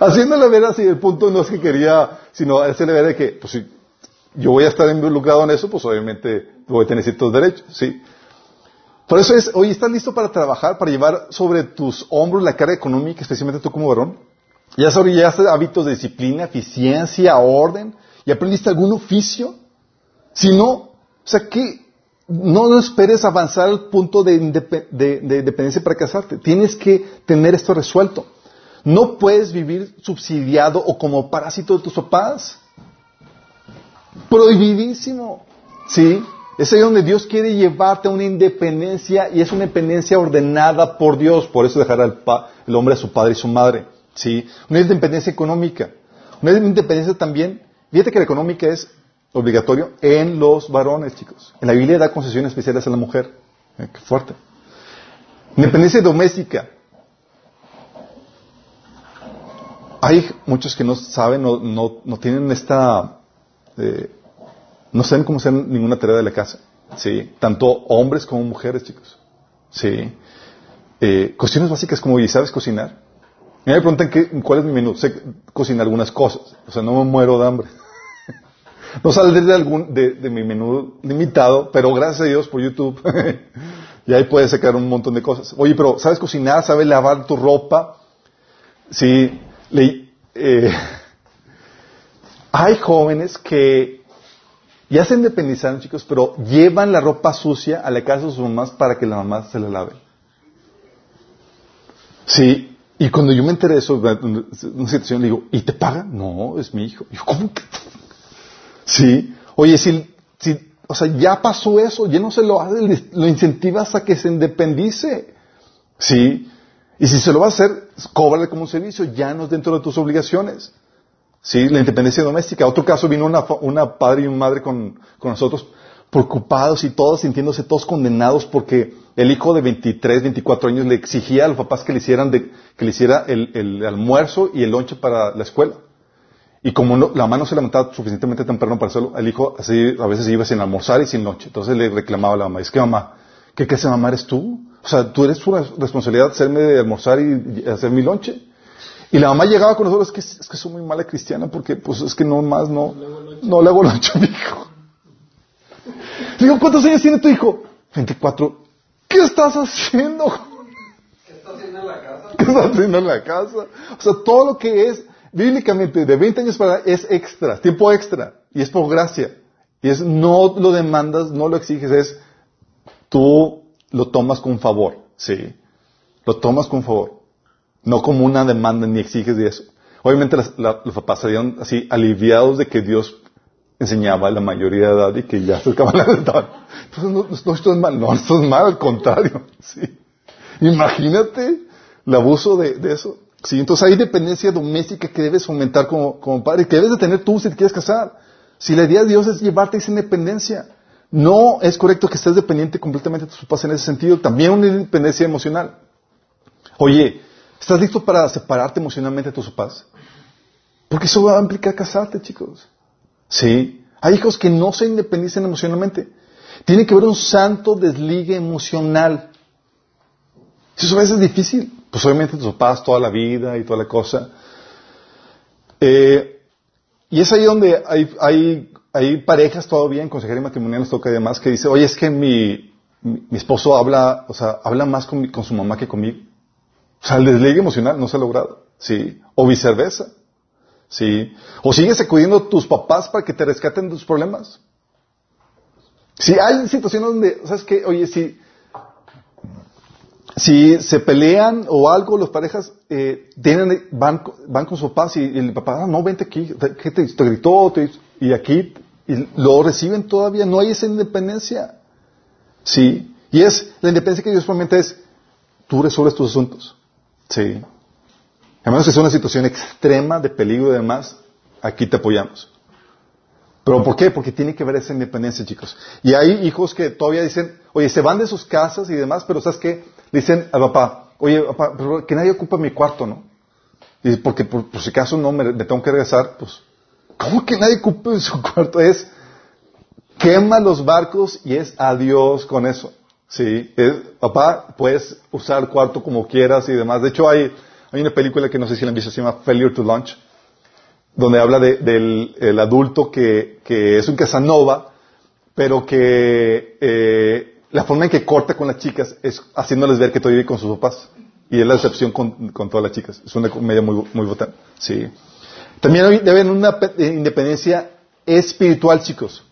Haciéndole ver así, el punto no es que quería, sino hacerle ver de que, pues si yo voy a estar involucrado en eso, pues obviamente voy a tener ciertos derechos, ¿sí? Por eso es, oye, ¿estás listo para trabajar, para llevar sobre tus hombros la carga económica, especialmente tú como varón? ¿Ya has hábitos de disciplina, eficiencia, orden? ¿Y aprendiste algún oficio? Si no, o sea, que no esperes avanzar al punto de, de, dependencia para casarte. Tienes que tener esto resuelto. No puedes vivir subsidiado o como parásito de tus papás. Prohibidísimo. ¿Sí? Es ahí donde Dios quiere llevarte a una independencia y es una independencia ordenada por Dios. Por eso dejar al el hombre a su padre y su madre. ¿Sí? Una independencia económica. Una independencia también. Fíjate que la económica es obligatorio en los varones, chicos. En la Biblia da concesiones especiales a la mujer. Eh, qué fuerte. Independencia doméstica. Hay muchos que no saben, no, no, tienen esta, eh, no saben cómo hacer ninguna tarea de la casa. Sí, tanto hombres como mujeres, chicos. Sí. Eh, cuestiones básicas como, ¿y sabes cocinar? me preguntan qué, cuál es mi menú. Sé cocinar algunas cosas. O sea, no me muero de hambre. no saldré de, algún, de, de, mi menú limitado, pero gracias a Dios por YouTube. y ahí puedes sacar un montón de cosas. Oye, pero ¿sabes cocinar? ¿Sabes lavar tu ropa? Sí. Le, eh, hay jóvenes que ya se independizaron, chicos, pero llevan la ropa sucia a la casa de sus mamás para que la mamá se la lave. Sí, y cuando yo me enteré de eso, una situación, le digo, ¿y te pagan? No, es mi hijo. yo, ¿cómo que? Sí, oye, si, si, o sea, ya pasó eso, ya no se lo hace, lo incentivas a que se independice. Sí, y si se lo va a hacer, cóbrale como un servicio, ya no es dentro de tus obligaciones. Sí, la independencia doméstica. Otro caso vino una, una padre y una madre con, con, nosotros preocupados y todos sintiéndose todos condenados porque el hijo de 23, 24 años le exigía a los papás que le hicieran de, que le hiciera el, el, almuerzo y el lonche para la escuela. Y como no, la mamá no se levantaba suficientemente temprano para hacerlo, el hijo así a veces iba sin almorzar y sin noche. Entonces le reclamaba a la mamá, es que mamá, ¿qué clase mamá eres tú? O sea, tú eres tu responsabilidad hacerme de almorzar y, hacer mi lonche. Y la mamá llegaba con nosotros, es que, es que soy muy mala cristiana porque pues es que no más no, no le hago a mi hijo. Le digo, ¿cuántos años tiene tu hijo? 24. ¿Qué estás haciendo? ¿Qué estás haciendo en la casa? ¿Qué estás haciendo en la casa? O sea, todo lo que es bíblicamente de 20 años para es extra, tiempo extra. Y es por gracia. Y es no lo demandas, no lo exiges, es tú lo tomas con favor, ¿sí? Lo tomas con favor. No como una demanda ni exiges de eso. Obviamente los papás salieron así aliviados de que Dios enseñaba a la mayoría de edad y que ya se acaban la edad. Entonces no, no, esto es mal, no, esto es mal, al contrario. ¿sí? Imagínate el abuso de, de, eso. Sí, entonces hay dependencia doméstica que debes fomentar como, como padre, que debes de tener tú si te quieres casar. Si la idea de Dios es llevarte esa independencia. No es correcto que estés dependiente completamente de tus papás en ese sentido. También una independencia emocional. Oye, ¿estás listo para separarte emocionalmente de tus papás? Porque eso va a implicar casarte, chicos. Sí. Hay hijos que no se independizan emocionalmente. Tiene que haber un santo desligue emocional. Eso a veces es difícil. Pues obviamente tus papás toda la vida y toda la cosa. Eh, y es ahí donde hay, hay hay parejas todavía en consejería matrimonial nos toca además que dice, oye, es que mi, mi, esposo habla, o sea, habla más con, con, su mamá que conmigo. O sea, el desligue emocional no se ha logrado, ¿sí? O viceversa. ¿Sí? O sigues acudiendo a tus papás para que te rescaten de tus problemas. Si hay situaciones donde, ¿sabes qué? Oye, si, si se pelean o algo, los parejas eh, tienen, van, van con sus papás y, el papá, ah, no, vente aquí, ¿qué te, te gritó? y aquí, y lo reciben todavía, no hay esa independencia. Sí. Y es, la independencia que Dios promete es, tú resuelves tus asuntos. Sí. A menos que sea una situación extrema de peligro y demás, aquí te apoyamos. ¿Pero por qué? Porque tiene que ver esa independencia, chicos. Y hay hijos que todavía dicen, oye, se van de sus casas y demás, pero ¿sabes qué? Dicen a papá, oye, papá, que nadie ocupa mi cuarto, ¿no? Y porque por, si acaso no me, tengo que regresar, pues, ¿cómo que nadie ocupa su cuarto? Es, quema los barcos y es adiós con eso. Sí, papá, puedes usar el cuarto como quieras y demás. De hecho, hay, hay una película que no sé si la han visto, se llama Failure to Launch, donde habla de, del el adulto que, que, es un Casanova, pero que eh, la forma en que corta con las chicas es haciéndoles ver que todavía vive con sus papás. Y es la decepción con, con todas las chicas. Es una comedia muy, muy botana. Sí. También debe haber una independencia espiritual, chicos.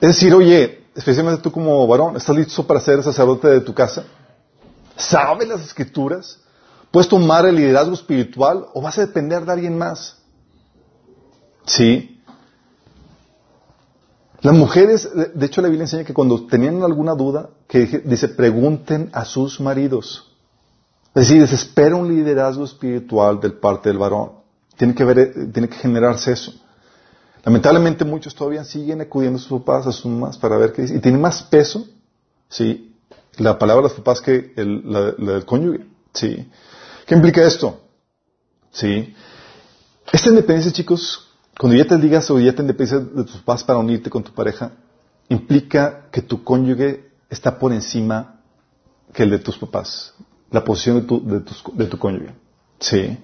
Es decir, oye, especialmente tú como varón, ¿estás listo para ser sacerdote de tu casa? ¿Sabes las escrituras? ¿Puedes tomar el liderazgo espiritual o vas a depender de alguien más? Sí. Las mujeres, de hecho la Biblia enseña que cuando tenían alguna duda, que dice, pregunten a sus maridos. Es decir, desespera un liderazgo espiritual del parte del varón. Tiene que, ver, tiene que generarse eso. Lamentablemente muchos todavía siguen acudiendo a sus papás, a sus mamás para ver qué dice. Y tiene más peso, ¿sí? La palabra de los papás que el, la, del cónyuge, ¿sí? ¿Qué implica esto? ¿Sí? Esta independencia, chicos, cuando ya te digas o ya te independencia de tus papás para unirte con tu pareja, implica que tu cónyuge está por encima que el de tus papás. La posición de tu, de, de tu cónyuge. ¿Sí?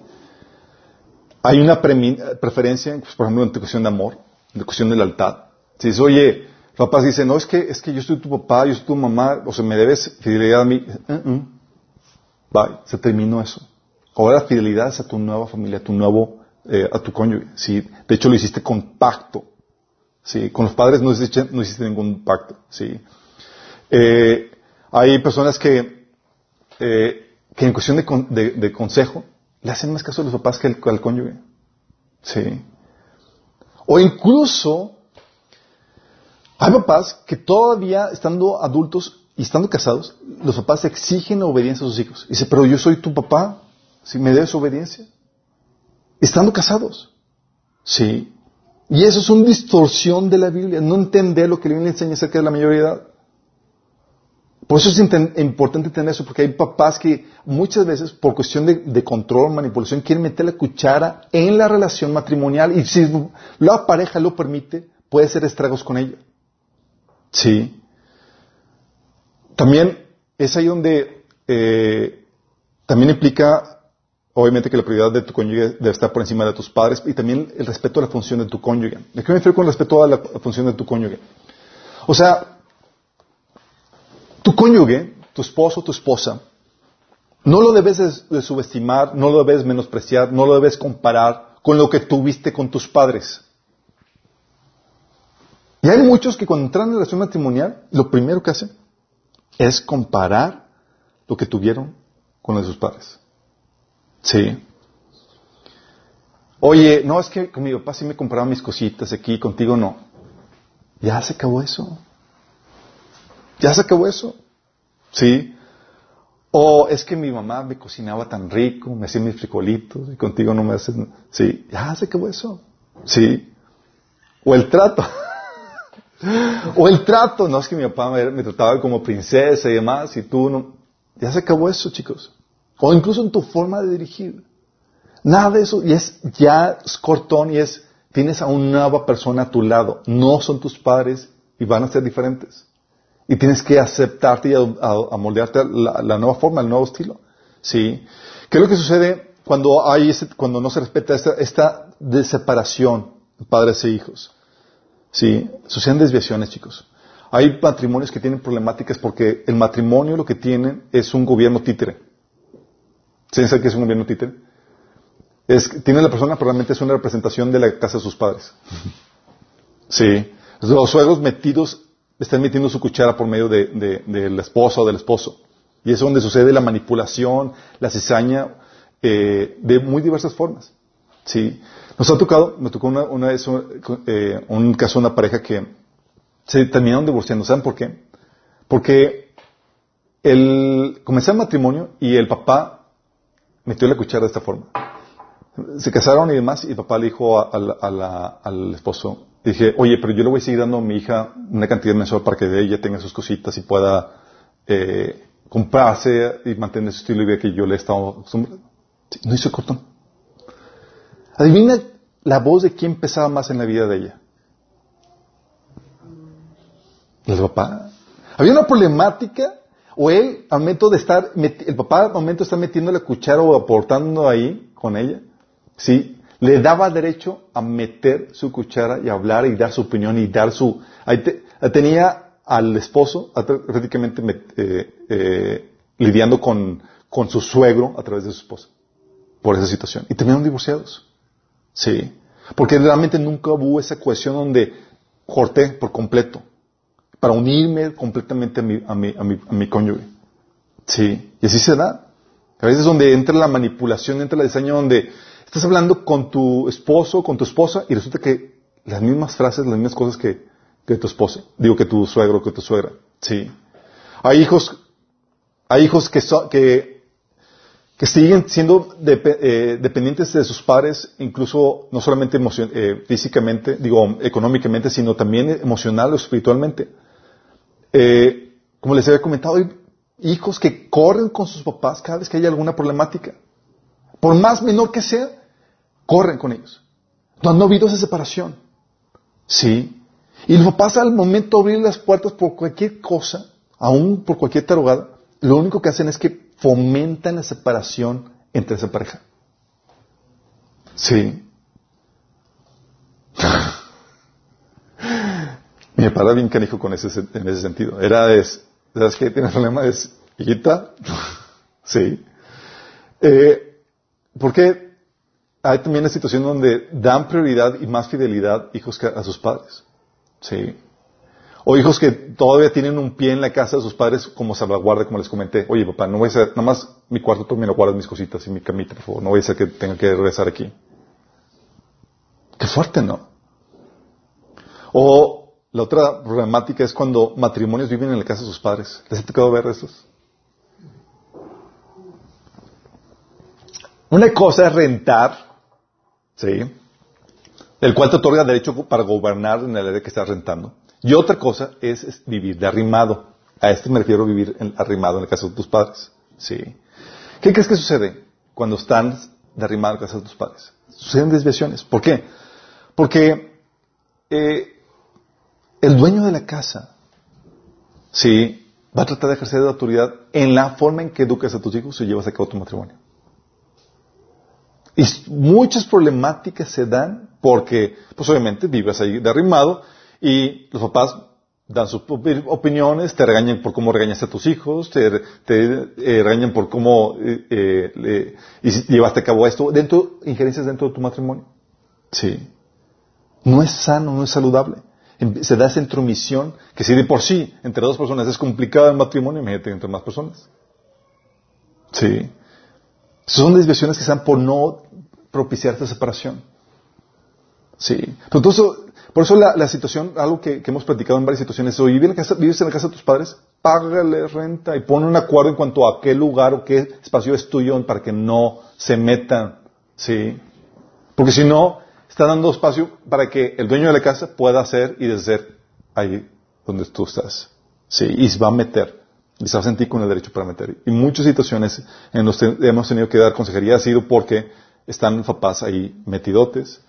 Hay una preferencia, pues, por ejemplo, en tu cuestión de amor, en tu cuestión de lealtad. Si dices, oye, papás dicen, no, es que, es que yo soy tu papá, yo soy tu mamá, o sea, me debes fidelidad a mí. Bye, se terminó eso. Ahora la fidelidad es a tu nueva familia, a tu nuevo, eh, a tu cónyuge. ¿sí? De hecho, lo hiciste con pacto. ¿sí? Con los padres no hiciste, no hiciste ningún pacto. ¿sí? Eh, hay personas que, eh, que en cuestión de, de consejo, le hacen más caso a los papás que al, cónyuge. Sí. O incluso hay papás que todavía estando adultos y estando casados, los papás exigen obediencia a sus hijos. dice, pero yo soy tu papá, si me debes obediencia. Estando casados. Sí. Y eso es una distorsión de la Biblia, no entender lo que la Biblia enseña acerca de la mayoría por eso es importante entender eso, porque hay papás que muchas veces, por cuestión de, control, manipulación, quieren meter la cuchara en la relación matrimonial y si la pareja lo permite, puede hacer estragos con ella. Sí. También es ahí donde eh, también implica, obviamente, que la prioridad de tu cónyuge debe estar por encima de tus padres y también el respeto a la función de tu cónyuge. ¿De qué me refiero con respeto a la función de tu cónyuge? O sea, tu cónyuge, tu esposo, tu esposa, no lo debes de, subestimar, no lo debes menospreciar, no lo debes comparar con lo que tuviste con tus padres. Y hay muchos que cuando entran en relación matrimonial, lo primero que hacen es comparar lo que tuvieron con lo de sus padres. Sí. Oye, no, es que con mi papá sí me compraba mis cositas aquí, contigo no. Ya se acabó eso. Ya se acabó eso. ¿Sí? O es que mi mamá me cocinaba tan rico, me hacía mis frijolitos y contigo no me haces. Sí, ya se acabó eso. Sí. O el trato. o el trato. No es que mi papá me, trataba como princesa y demás y tú no. Ya se acabó eso, chicos. O incluso en tu forma de dirigir. Nada de eso. Y es ya es cortón y es, tienes a una nueva persona a tu lado. No son tus padres y van a ser diferentes. Y tienes que aceptarte y a, moldearte la, nueva forma, el nuevo estilo. ¿Sí? ¿Qué es lo que sucede cuando hay cuando no se respeta esta, esta de padres e hijos? ¿Sí? Suceden desviaciones, chicos. Hay matrimonios que tienen problemáticas porque el matrimonio lo que tienen es un gobierno títere. ¿Saben qué es un gobierno títere? Es, tiene la persona, pero realmente es una representación de la casa de sus padres. Sí. Los suegros metidos, están metiendo su cuchara por medio de, la esposa o del esposo. Y es donde sucede la manipulación, la cizaña, eh, de muy diversas formas. Sí. Nos ha tocado, me tocó una, una vez eh, un caso de una pareja que se terminaron divorciando. ¿Saben por qué? Porque el, comenzó el matrimonio y el papá metió la cuchara de esta forma. Se casaron y demás, y el papá le dijo al esposo, dije, oye, pero yo le voy a seguir dando a mi hija una cantidad mensual para que ella tenga sus cositas y pueda eh, comprarse y mantener su estilo de vida que yo le he estado acostumbrando. no hizo cortón. Adivina la voz de quién pesaba más en la vida de ella. El papá. Había una problemática, o él, al momento de estar, el papá al momento de estar metiendo la cuchara o aportando ahí con ella, ¿sí? Le daba derecho a meter su cuchara y hablar y dar su opinión y dar su... Ahí tenía al esposo prácticamente eh, eh, lidiando con, con su suegro a través de su esposa por esa situación. Y terminaron divorciados. Sí. Porque realmente nunca hubo esa cohesión donde corté por completo para unirme completamente a mi, a mi, a mi, a mi cónyuge. Sí, y así se da. A veces donde entra la manipulación, entra el diseño donde estás hablando con tu esposo, con tu esposa, y resulta que las mismas frases, las mismas cosas que, tu esposa, digo que tu suegro, que tu suegra. Sí. Hay hijos, hay hijos que, que, que siguen siendo eh, dependientes de sus padres, incluso no solamente eh, físicamente, digo, económicamente, sino también emocional o espiritualmente. Eh, como les había comentado, hay hijos que corren con sus papás cada vez que hay alguna problemática. Por más menor que sea, corren con ellos. No han habido esa separación. Sí. Y los papás al momento de abrir las puertas por cualquier cosa, aún por cualquier tarugada, lo único que hacen es que fomentan la separación entre esa pareja. Sí. Mi papá bien canijo con ese, en ese sentido. Era, es, ¿sabes qué? Tiene problema, es, hijita, sí. Eh, porque hay también una situación donde dan prioridad y más fidelidad hijos a sus padres. Sí. O hijos que todavía tienen un pie en la casa de sus padres como salvaguarda, como les comenté. Oye, papá, no voy a ser, nada más mi cuarto tú me lo guardas mis cositas y mi camita, por favor. No voy a ser que tenga que regresar aquí. Qué fuerte, ¿no? O la otra problemática es cuando matrimonios viven en la casa de sus padres. ¿Les ha tocado ver estos? Una cosa es rentar, ¿sí? El cual te otorga derecho para gobernar en el área que estás rentando. Y otra cosa es, vivir de arrimado. A este me refiero a vivir arrimado en la casa de tus padres. ¿Sí? ¿Qué crees que sucede cuando están de arrimado en la casa de tus padres? Suceden desviaciones. ¿Por qué? Porque eh, el dueño de la casa, sí, va a tratar de ejercer la autoridad en la forma en que educas a tus hijos y llevas a cabo tu matrimonio. Y muchas problemáticas se dan porque, pues obviamente, vives ahí derrimado y los papás dan sus opiniones, te regañan por cómo regañaste a tus hijos, te, eh, regañan por cómo eh, eh llevaste a cabo esto, dentro, injerencias dentro de tu matrimonio. Sí. No es sano, no es saludable se da esa intromisión que si de por sí entre dos personas es complicado el matrimonio, imagínate entre más personas. Sí. Son desviaciones que se dan por no propiciar esta separación. Sí. Pero por eso la, situación, algo que, hemos platicado en varias situaciones, oye, vives en la casa de tus padres, págale renta y pon un acuerdo en cuanto a qué lugar o qué espacio es tuyo para que no se metan. Sí. Porque si no, está dando espacio para que el dueño de la casa pueda hacer y deshacer ahí donde tú estás. Sí, y se va a meter. Y se va a sentir con el derecho para meter. Y muchas situaciones en las que hemos tenido que dar consejería ha sido porque están papás ahí metidotes,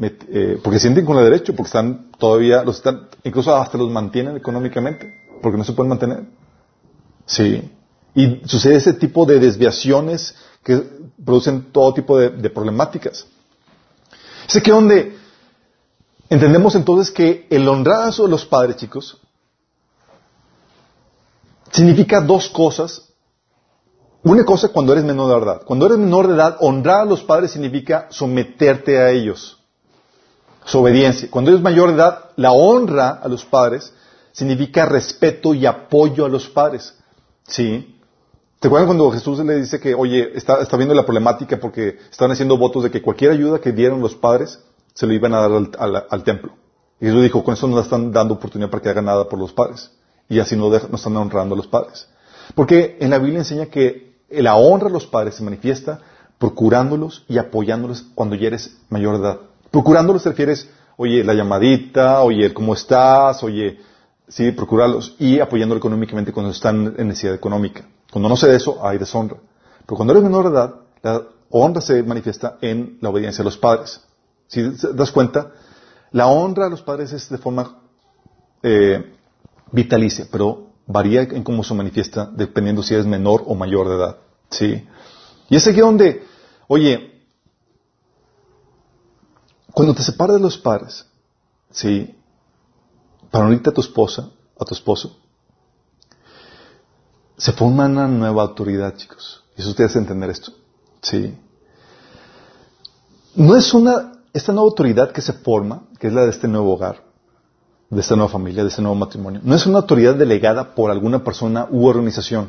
eh, porque sienten con el derecho, porque están todavía, los están, incluso hasta los mantienen económicamente, porque no se pueden mantener. Sí. Y sucede ese tipo de desviaciones que producen todo tipo de problemáticas. Es que donde entendemos entonces que el honrar a los padres, chicos, significa dos cosas una cosa cuando eres menor de edad. Cuando eres menor de edad, honrar a los padres significa someterte a ellos. Su obediencia. Cuando eres mayor de edad, la honra a los padres significa respeto y apoyo a los padres. ¿Sí? ¿Te acuerdas cuando Jesús le dice que, oye, está, está viendo la problemática porque están haciendo votos de que cualquier ayuda que dieron los padres se lo iban a dar al, templo? Y Jesús dijo, con eso no están dando oportunidad para que haga nada por los padres. Y así no, no están honrando a los padres. Porque en la Biblia enseña que la honra a los padres se manifiesta procurándolos y apoyándolos cuando ya eres mayor de edad. Procurándolos te refieres, oye, la llamadita, oye, ¿cómo estás? Oye, sí, procurarlos y apoyándolos económicamente cuando están en necesidad económica. Cuando no se de eso, hay deshonra. Pero cuando eres menor de edad, la honra se manifiesta en la obediencia a los padres. Si te das cuenta, la honra a los padres es de forma eh, vitalicia, pero varía en cómo se manifiesta dependiendo si eres menor o mayor de edad. ¿Sí? Y es aquí donde, oye, cuando te separas de los padres, ¿sí? Para unirte a tu esposa, a tu esposo, se forma una nueva autoridad, chicos. Y eso ustedes entender esto. ¿Sí? No es una, esta nueva autoridad que se forma, que es la de este nuevo hogar, de esta nueva familia, de este nuevo matrimonio, no es una autoridad delegada por alguna persona u organización.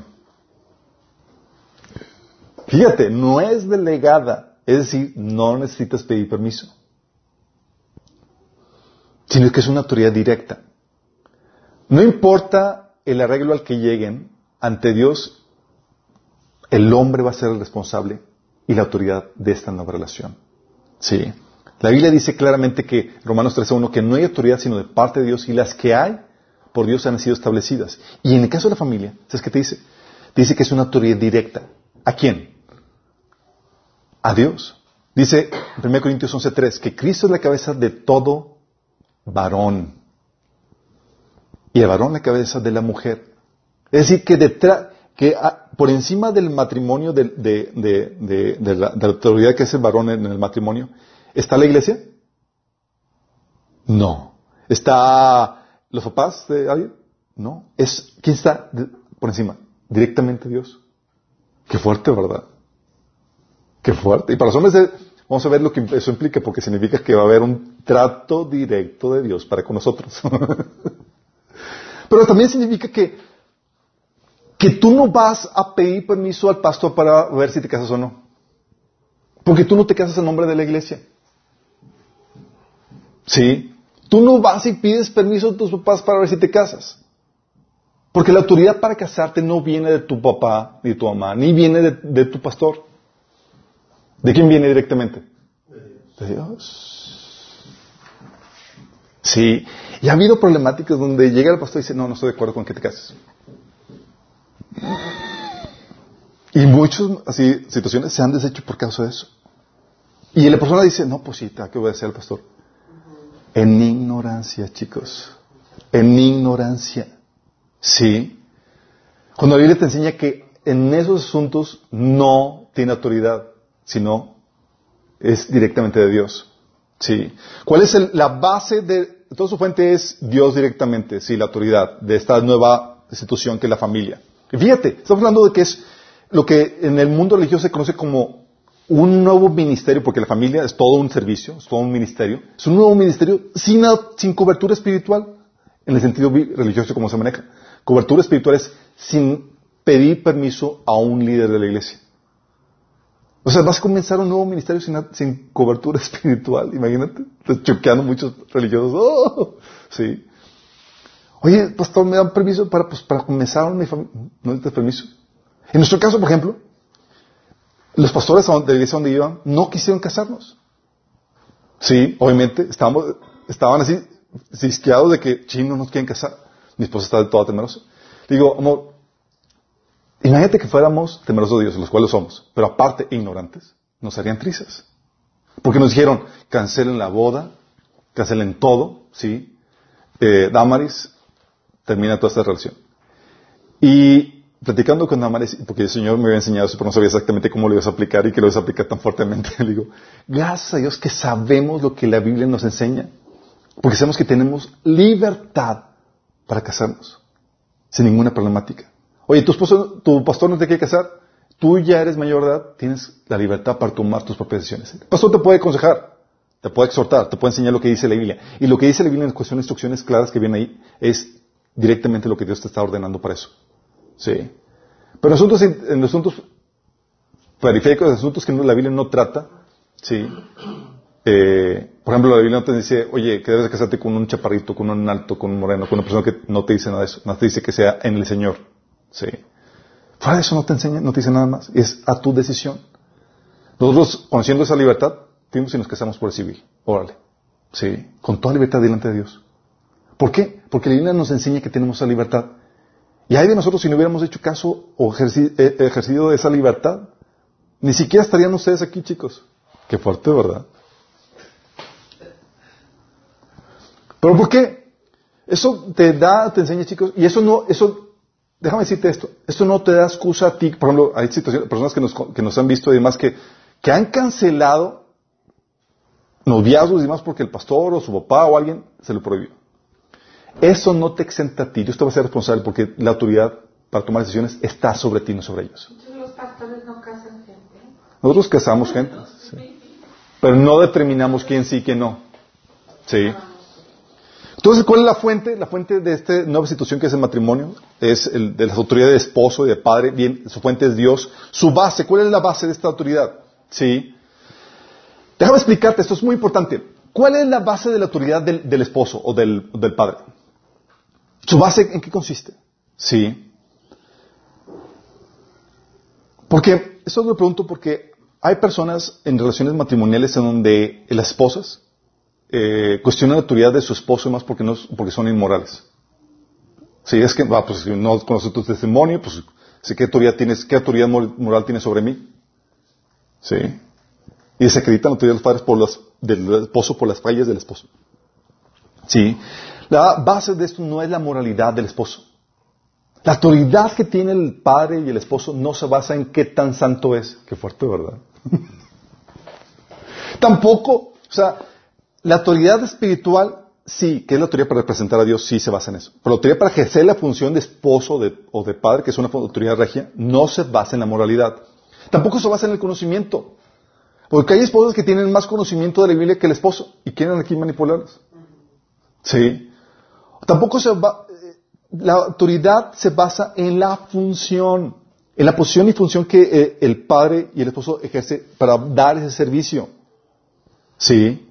Fíjate, no es delegada, es decir, no necesitas pedir permiso, sino que es una autoridad directa. No importa el arreglo al que lleguen, ante Dios, el hombre va a ser el responsable y la autoridad de esta nueva relación. Sí. La Biblia dice claramente que, Romanos 13.1, que no hay autoridad sino de parte de Dios y las que hay por Dios han sido establecidas. Y en el caso de la familia, ¿sabes qué te dice? dice que es una autoridad directa. ¿A quién? A Dios. Dice 1 Corintios 11.3 que Cristo es la cabeza de todo varón. Y el varón la cabeza de la mujer. Es decir, que detrás, que por encima del matrimonio, de, la, autoridad que es el varón en el matrimonio, ¿está la iglesia? No. ¿Está los papás de alguien? No. Es, ¿quién está por encima? Directamente Dios. Qué fuerte, ¿verdad? Qué fuerte. Y para los hombres, vamos a ver lo que eso implica, porque significa que va a haber un trato directo de Dios para con nosotros. Pero también significa que que tú no vas a pedir permiso al pastor para ver si te casas o no. Porque tú no te casas en nombre de la iglesia. ¿Sí? Tú no vas y pides permiso a tus papás para ver si te casas. Porque la autoridad para casarte no viene de tu papá ni de tu mamá, ni viene de, tu pastor. ¿De quién viene directamente? De Dios. Sí. Y ha habido problemáticas donde llega el pastor y dice, no, no estoy de acuerdo con que te cases. Y muchas así situaciones se han deshecho por causa de eso. Y la persona dice, no, pues sí, ¿qué voy a decir al pastor? En ignorancia, chicos. En ignorancia. Sí. Cuando la Biblia te enseña que en esos asuntos no tiene autoridad, sino es directamente de Dios. Sí. ¿Cuál es la base de, toda su fuente es Dios directamente, sí, la autoridad de esta nueva institución que es la familia. Y fíjate, estamos hablando de que es lo que en el mundo religioso se conoce como un nuevo ministerio, porque la familia es todo un servicio, es todo un ministerio, es un nuevo ministerio sin, sin cobertura espiritual, en el sentido religioso como se maneja. Cobertura espiritual es sin pedir permiso a un líder de la iglesia. O sea, vas a comenzar un nuevo ministerio sin, cobertura espiritual, imagínate. Estás choqueando muchos religiosos. ¡Oh! Sí. Oye, pastor, ¿me dan permiso para, pues, para comenzar mi familia? No necesitas permiso. En nuestro caso, por ejemplo, los pastores de la iglesia donde iban no quisieron casarnos. Sí, obviamente, estábamos, estaban así cisqueados de que, chino, no nos quieren casar. Mi esposa está toda temerosa. Digo, amor, imagínate que fuéramos temerosos de Dios, los cuales somos, pero aparte ignorantes, nos harían trizas. Porque nos dijeron, cancelen la boda, cancelen todo, ¿sí? Eh, Damaris, termina toda esta relación. Y platicando con Damaris, porque el Señor me había enseñado eso, pero no sabía exactamente cómo lo ibas a aplicar y que lo ibas a aplicar tan fuertemente, le digo, gracias a Dios que sabemos lo que la Biblia nos enseña, porque sabemos que tenemos libertad para casarnos, sin ninguna problemática. Oye, tu esposo, tu pastor no te quiere casar, tú ya eres mayor de edad, tienes la libertad para tomar tus propias decisiones. El pastor te puede aconsejar, te puede exhortar, te puede enseñar lo que dice la Biblia. Y lo que dice la Biblia en cuestión de instrucciones claras que vienen ahí es directamente lo que Dios te está ordenando para eso. Sí. Pero en asuntos, en asuntos periféricos, asuntos que la Biblia no trata, sí. Eh, por ejemplo, la Biblia no te dice, oye, que debes casarte con un chaparrito, con un alto, con un moreno, con una persona que no te dice nada de eso. No te dice que sea en el Señor. Sí. Fuera de eso no te enseña, no te dice nada más. Es a tu decisión. Nosotros, conociendo esa libertad, fuimos y nos casamos por el civil. Órale. Sí. Con toda libertad delante de Dios. ¿Por qué? Porque la Biblia nos enseña que tenemos esa libertad. Y hay de nosotros si no hubiéramos hecho caso o eh, ejercido esa libertad. Ni siquiera estarían ustedes aquí, chicos. Qué fuerte, ¿verdad? ¿Pero por qué? Eso te da, te enseña, chicos, y eso no, eso, déjame decirte esto, esto no te da excusa a ti, por ejemplo, hay situaciones, personas que nos, que nos han visto y demás que, que han cancelado noviazgos y demás porque el pastor o su papá o alguien se lo prohibió. Eso no te exenta a ti, Dios te va a ser responsable porque la autoridad para tomar decisiones está sobre ti, no sobre ellos. Entonces los pastores no casan gente. Nosotros casamos gente, sí. pero no determinamos quién sí y quién no. Sí. Entonces, ¿cuál es la fuente? La fuente de esta nueva situación que es el matrimonio, es el de la autoridad de esposo y de padre, bien, su fuente es Dios. Su base, ¿cuál es la base de esta autoridad? Sí. Déjame explicarte, esto es muy importante. ¿Cuál es la base de la autoridad del, esposo o del, del padre? ¿Su base en qué consiste? Sí. Porque, eso lo pregunto porque hay personas en relaciones matrimoniales en donde las esposas eh, cuestionan la autoridad de su esposo más porque, no, porque son inmorales. Si es que, va, pues si no conoces tu testimonio, pues ¿qué autoridad tienes, qué autoridad moral tienes sobre mí? Sí. Y se acreditan la autoridad de los padres por los, del esposo por las fallas del esposo. Sí. La base de esto no es la moralidad del esposo. La autoridad que tiene el padre y el esposo no se basa en qué tan santo es. Qué fuerte, ¿verdad? Tampoco, o sea, la autoridad espiritual, sí, que es la autoridad para representar a Dios, sí se basa en eso. Pero la autoridad para ejercer la función de esposo o de padre, que es una autoridad regia, no se basa en la moralidad. Tampoco se basa en el conocimiento. Porque hay esposas que tienen más conocimiento de la Biblia que el esposo y quieren aquí manipularlos. Sí. Tampoco se va, eh, la autoridad se basa en la función, en la posición y función que eh, el padre y el esposo ejerce para dar ese servicio. Sí.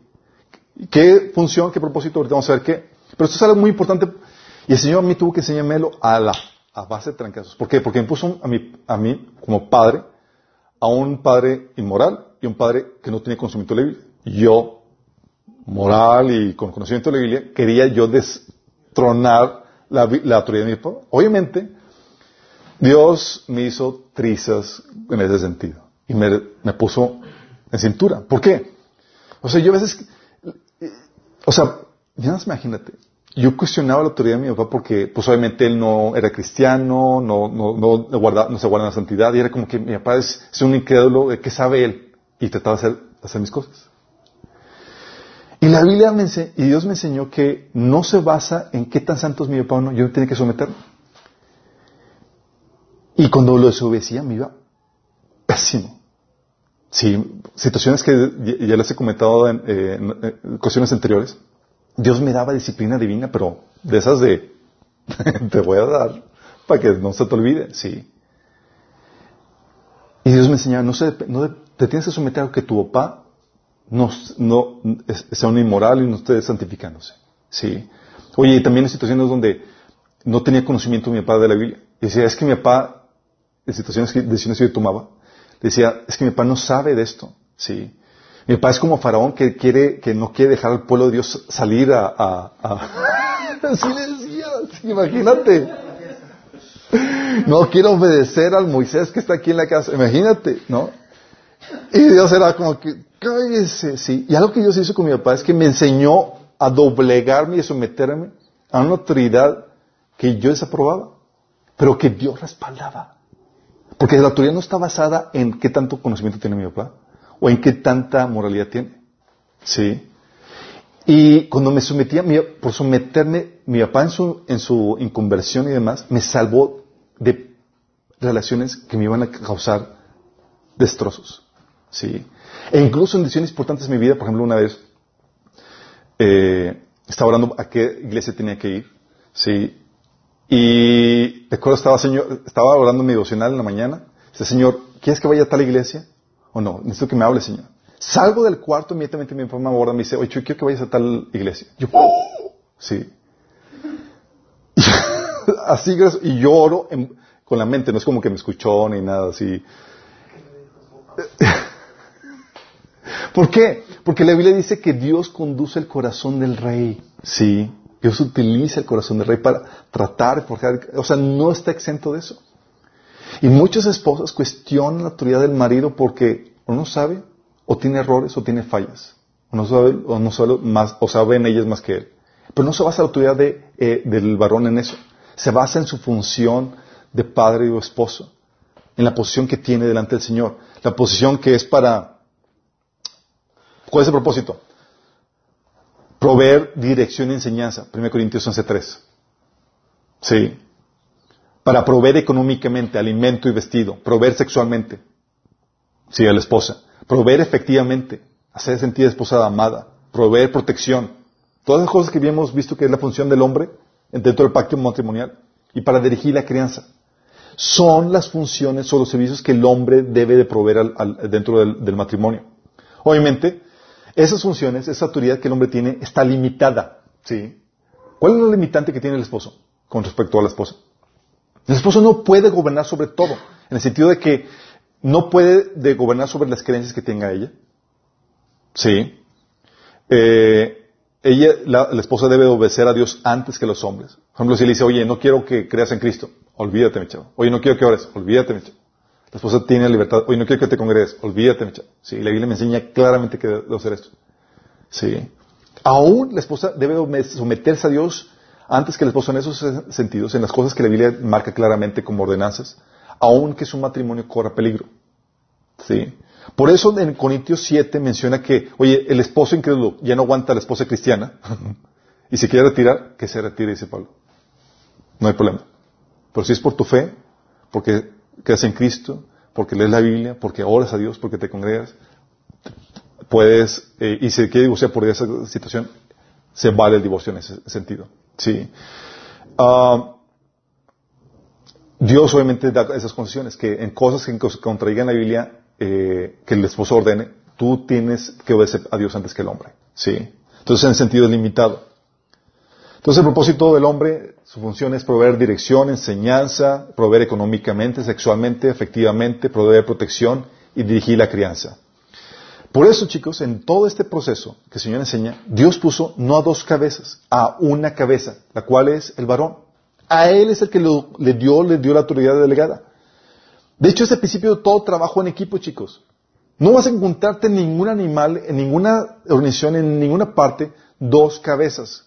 ¿Qué función, qué propósito? Ahorita vamos a ver qué. Pero esto es algo muy importante y el Señor a mí tuvo que enseñármelo a la a base de trancazos. ¿Por qué? Porque me puso a mí, a mí como padre a un padre inmoral y un padre que no tenía conocimiento de la Biblia. Yo, moral y con conocimiento de la Biblia, quería yo destronar la, la autoridad de mi papá. Obviamente, Dios me hizo trizas en ese sentido y me, puso en cintura. ¿Por qué? O sea, yo a veces, o sea, ya imagínate, yo cuestionaba la autoridad de mi papá porque, pues obviamente él no era cristiano, no, no, no, guarda, no se guarda la santidad, y era como que mi papá es, un incrédulo, ¿qué sabe él? Y trataba de hacer mis cosas. Y la Biblia me y Dios me enseñó que no se basa en qué tan santo es mi papá o no, yo tenía que someterme. Y cuando lo desobedecía me iba pésimo. Sí, situaciones que ya les he comentado en, cuestiones anteriores. Dios me daba disciplina divina, pero de esas de, te voy a dar para que no se te olvide, sí. Y Dios me enseñaba, no, no te tienes que someter a que tu papá no, no sea un inmoral y no esté santificándose, sí. Oye, y también en situaciones donde no tenía conocimiento mi papá de la Biblia. Y decía, es que mi papá, en situaciones que decisiones que yo tomaba, decía, es que mi papá no sabe de esto, sí. Mi papá es como Faraón que quiere, que no quiere dejar al pueblo de Dios salir a, a, así le decía, imagínate. No quiero obedecer al Moisés que está aquí en la casa, imagínate, ¿no? Y Dios era como que, cállese, sí. Y algo que Dios hizo con mi papá es que me enseñó a doblegarme y a someterme a una autoridad que yo desaprobaba, pero que Dios respaldaba. Porque la autoridad no está basada en qué tanto conocimiento tiene mi papá, o en qué tanta moralidad tiene. ¿Sí? Y cuando me sometía, por someterme, mi papá en su, en su inconversión y demás, me salvó de relaciones que me iban a causar destrozos. ¿Sí? E incluso en decisiones importantes en mi vida, por ejemplo, una vez eh, estaba hablando a qué iglesia tenía que ir. ¿Sí? Y recuerdo estaba, señor, estaba orando mi devocional en la mañana. Dice, Señor, ¿quieres que vaya a tal iglesia? ¿O no? Necesito que me hable, Señor. Salgo del cuarto, inmediatamente mi mamá me dice, oye, yo quiero que vayas a tal iglesia. Yo, sí. así, y yo oro con la mente, no es como que me escuchó ni nada así. ¿Por qué? Porque la Biblia dice que Dios conduce el corazón del rey. Sí. Dios utiliza el corazón del rey para tratar, forjar, o sea, no está exento de eso. Y muchas esposas cuestionan la autoridad del marido porque o no sabe, o tiene errores, o tiene fallas. O no sabe, o no sabe más, o saben ellas más que él. Pero no se basa la autoridad de, eh, del varón en eso. Se basa en su función de padre o esposo. En la posición que tiene delante del Señor. La posición que es para... ¿Cuál es el propósito? proveer dirección y enseñanza. 1 Corintios 11.3. Sí. Para proveer económicamente alimento y vestido. Proveer sexualmente. Sí, a la esposa. Proveer efectivamente. Hacer sentir esposa amada. Proveer protección. Todas las cosas que hemos visto que es la función del hombre dentro del pacto matrimonial. Y para dirigir la crianza. Son las funciones o los servicios que el hombre debe de proveer dentro del matrimonio. Obviamente, esas funciones, esa autoridad que el hombre tiene está limitada. ¿sí? ¿Cuál es la limitante que tiene el esposo con respecto a la esposa? El esposo no puede gobernar sobre todo, en el sentido de que no puede gobernar sobre las creencias que tenga ella. Sí. Eh, ella, la, esposa debe obedecer a Dios antes que los hombres. Por ejemplo, si le dice, oye, no quiero que creas en Cristo, olvídate, mi chavo. Oye, no quiero que ores, olvídate, mi chavo. La esposa tiene libertad. Oye, no quiero que te congregues. Olvídate, Sí, la Biblia me enseña claramente que debo hacer esto. Sí. Aún la esposa debe someterse a Dios antes que el esposo en esos sentidos, en las cosas que la Biblia marca claramente como ordenanzas, aun que su matrimonio corra peligro. Sí. Por eso en Corintios 7 menciona que, oye, el esposo incrédulo ya no aguanta a la esposa cristiana y si quiere retirar, que se retire, dice Pablo. No hay problema. Pero si es por tu fe, porque crees en Cristo, porque lees la Biblia, porque oras a Dios, porque te congregas, puedes, eh, y si quiere divorciar por esa situación, se vale el divorcio en ese sentido. Sí. Ah, Dios obviamente da esas condiciones, que en cosas que contraigan la Biblia, eh, que el esposo ordene, tú tienes que obedecer a Dios antes que el hombre. Sí. Entonces en sentido limitado. Entonces el propósito del hombre, su función es proveer dirección, enseñanza, proveer económicamente, sexualmente, efectivamente, proveer protección y dirigir la crianza. Por eso, chicos, en todo este proceso que el Señor enseña, Dios puso no a dos cabezas, a una cabeza, la cual es el varón. A él es el que le dio, le dio la autoridad delegada. De hecho, es el principio de todo trabajo en equipo, chicos. No vas a encontrarte en ningún animal, en ninguna organización, en ninguna parte, dos cabezas.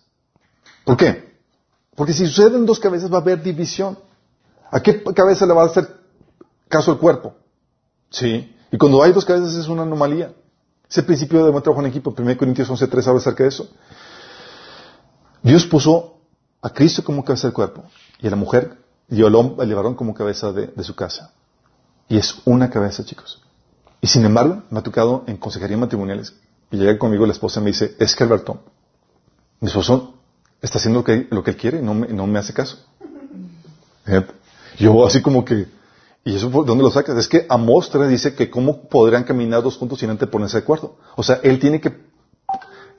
¿Por qué? Porque si suceden dos cabezas va a haber división. ¿A qué cabeza le va a hacer caso el cuerpo? Sí. Y cuando hay dos cabezas es una anomalía. Ese principio de buen trabajo en equipo. 1 Corintios 11.3 habla acerca de eso. Dios puso a Cristo como cabeza del cuerpo y a la mujer y al, hombre, varón como cabeza de, de, su casa. Y es una cabeza, chicos. Y sin embargo, me ha tocado en consejería matrimoniales y llega conmigo la esposa y me dice, es que Alberto, mi esposo está haciendo lo que, lo que él quiere no me, no me hace caso. Yo así como que, ¿y eso dónde lo sacas? Es que Amós dice que cómo podrán caminar dos juntos sin antes ponerse de acuerdo. O sea, él tiene que,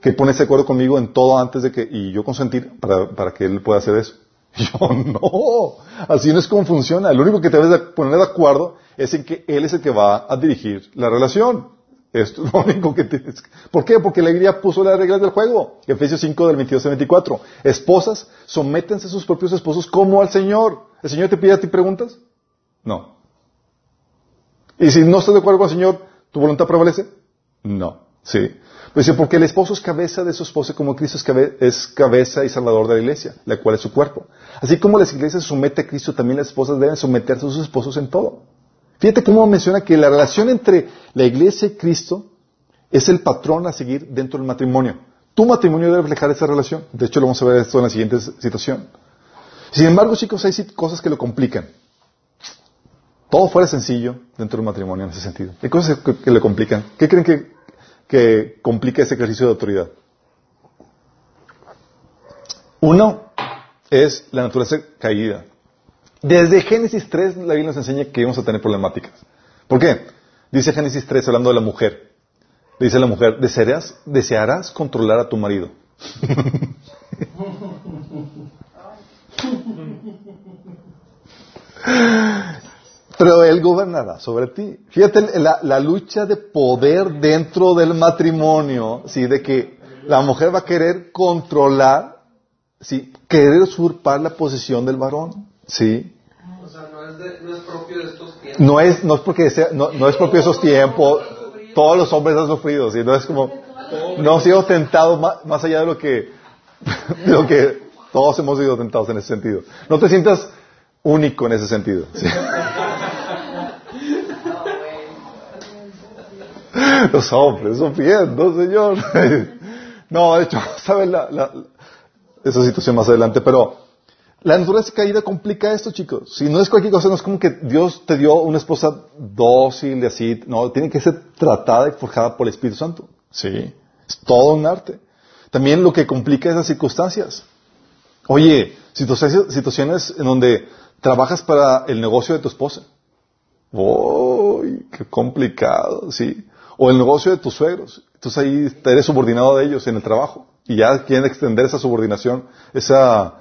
que ponerse de acuerdo conmigo en todo antes de que, y yo consentir para, para que él pueda hacer eso. Yo no, así no es como funciona. Lo único que te debes poner de acuerdo es en que él es el que va a dirigir la relación. Esto es lo único que tienes. ¿Por qué? Porque la Biblia puso las reglas del juego. Efesios 5 del 22 al 24. Esposas, sométense a sus propios esposos como al Señor. ¿El Señor te pide a ti preguntas? No. ¿Y si no estás de acuerdo con el Señor, tu voluntad prevalece? No. Sí. Pues dice, porque el esposo es cabeza de su esposa como Cristo es, cabeza y salvador de la iglesia, la cual es su cuerpo. Así como las iglesias someten a Cristo, también las esposas deben someterse a sus esposos en todo. Fíjate cómo menciona que la relación entre la iglesia y Cristo es el patrón a seguir dentro del matrimonio. Tu matrimonio debe reflejar esa relación. De hecho, lo vamos a ver esto en la siguiente situación. Sin embargo, chicos, hay cosas que lo complican. todo fuera sencillo dentro del matrimonio en ese sentido. Hay cosas que, le complican. ¿Qué creen que complica ese ejercicio de autoridad? Uno es la naturaleza caída. Desde Génesis 3 la Biblia nos enseña que vamos a tener problemáticas. ¿Por qué? Dice Génesis 3 hablando de la mujer. Dice la mujer, desearás, desearás controlar a tu marido. Pero él gobernará sobre ti. Fíjate la, la, lucha de poder dentro del matrimonio, ¿sí? De que la mujer va a querer controlar, ¿sí? Querer usurpar la posición del varón, ¿sí? O sea, no es, de, no es propio de estos tiempos. No es, no es porque sea, no, no es propio de esos tiempos. Todos los hombres han sufrido, ¿sí? No es como, no hemos sido tentados más, más allá de lo que, de lo que todos hemos sido tentados en ese sentido. No te sientas único en ese sentido. ¿sí? Los hombres sufriendo, Señor. No, de hecho, vamos a ver la, la, esa situación más adelante, pero la naturaleza caída complica esto, chicos. Si no es cualquier cosa, no es como que Dios te dio una esposa dócil y así. No, tiene que ser tratada y forjada por el Espíritu Santo. Sí. Es todo un arte. También lo que complica esas circunstancias. Oye, situaciones en donde trabajas para el negocio de tu esposa. ¡Uy! ¡Qué complicado! Sí. O el negocio de tus suegros. Entonces ahí eres subordinado de ellos en el trabajo. Y ya quieren extender esa subordinación, esa,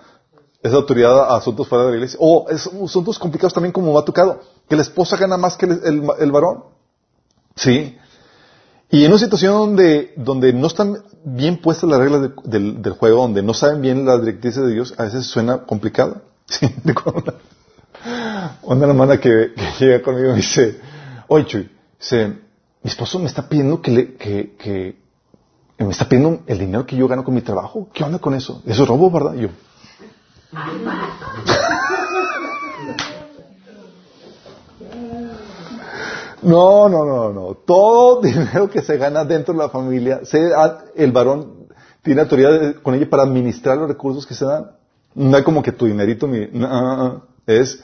esa autoridad a asuntos fuera de la iglesia. O asuntos complicados también como me ha tocado. Que la esposa gana más que el, el, varón. Sí. Y en una situación donde, donde no están bien puestas las reglas de, del, del, juego, donde no saben bien las directrices de Dios, a veces suena complicado. ¿Sí? Una, hermana que, que, llega conmigo y dice, oye Chuy, dice, mi esposo me está pidiendo que, le, que, que, me está pidiendo el dinero que yo gano con mi trabajo. ¿Qué onda con eso? Eso es robo, ¿verdad? Yo. No, no, no, no. Todo dinero que se gana dentro de la familia, el varón tiene autoridad con ella para administrar los recursos que se dan. No es como que tu dinerito, mi, no, es,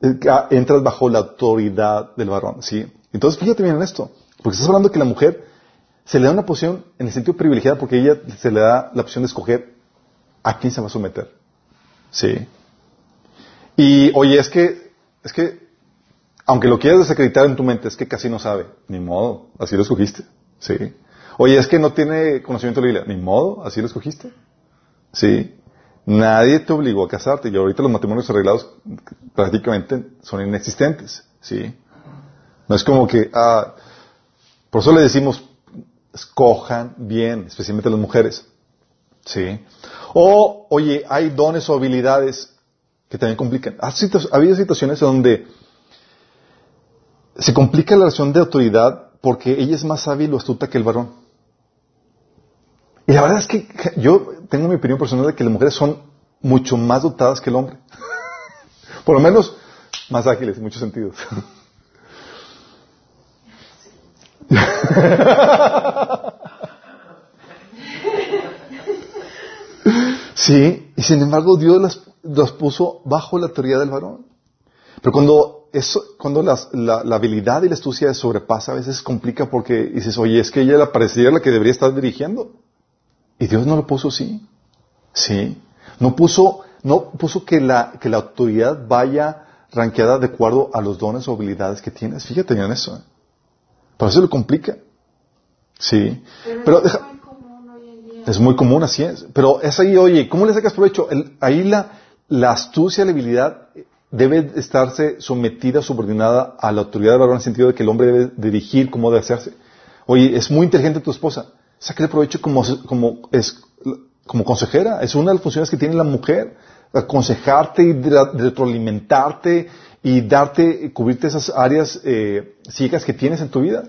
entras bajo la autoridad del varón, ¿sí? Entonces, fíjate bien en esto, porque estás hablando que la mujer se le da una posición en el sentido privilegiada porque ella se le da la opción de escoger a quién se va a someter, ¿sí? Y, oye, es que, es que, aunque lo quieras desacreditar en tu mente, es que casi no sabe, ni modo, así lo escogiste, ¿sí? Oye, es que no tiene conocimiento de la Biblia, ni modo, así lo escogiste, ¿sí? Nadie te obligó a casarte y ahorita los matrimonios arreglados prácticamente son inexistentes, ¿sí? No es como que, ah, por eso le decimos, escojan bien, especialmente las mujeres, ¿sí? O, oye, hay dones o habilidades que también complican. Ha habido situaciones donde se complica la relación de autoridad porque ella es más hábil o astuta que el varón. Y la verdad es que yo tengo mi opinión personal de que las mujeres son mucho más dotadas que el hombre. Por lo menos más ágiles en muchos sentidos. sí, y sin embargo Dios las, las, puso bajo la autoridad del varón. Pero cuando eso, cuando las, la, la, habilidad y la astucia sobrepasa, a veces complica porque dices, oye, es que ella la pareciera la que debería estar dirigiendo. Y Dios no lo puso así. Sí. No puso, no puso que la, que la autoridad vaya ranqueada de acuerdo a los dones o habilidades que tienes. Fíjate en eso. ¿eh? Por eso lo complica. Sí. Pero, deja, muy común hoy en día. Es muy común, así es. Pero es ahí, oye, ¿cómo le sacas provecho? El- ahí la, la astucia, la habilidad debe estarse sometida, subordinada a la autoridad del varón en el sentido de que el hombre debe dirigir cómo debe hacerse. Oye, es muy inteligente tu esposa. Sácale provecho como, como, es, como consejera. Es una de las funciones que tiene la mujer. Aconsejarte y retroalimentarte y darte, cubrirte esas áreas eh, ciegas que tienes en tu vida.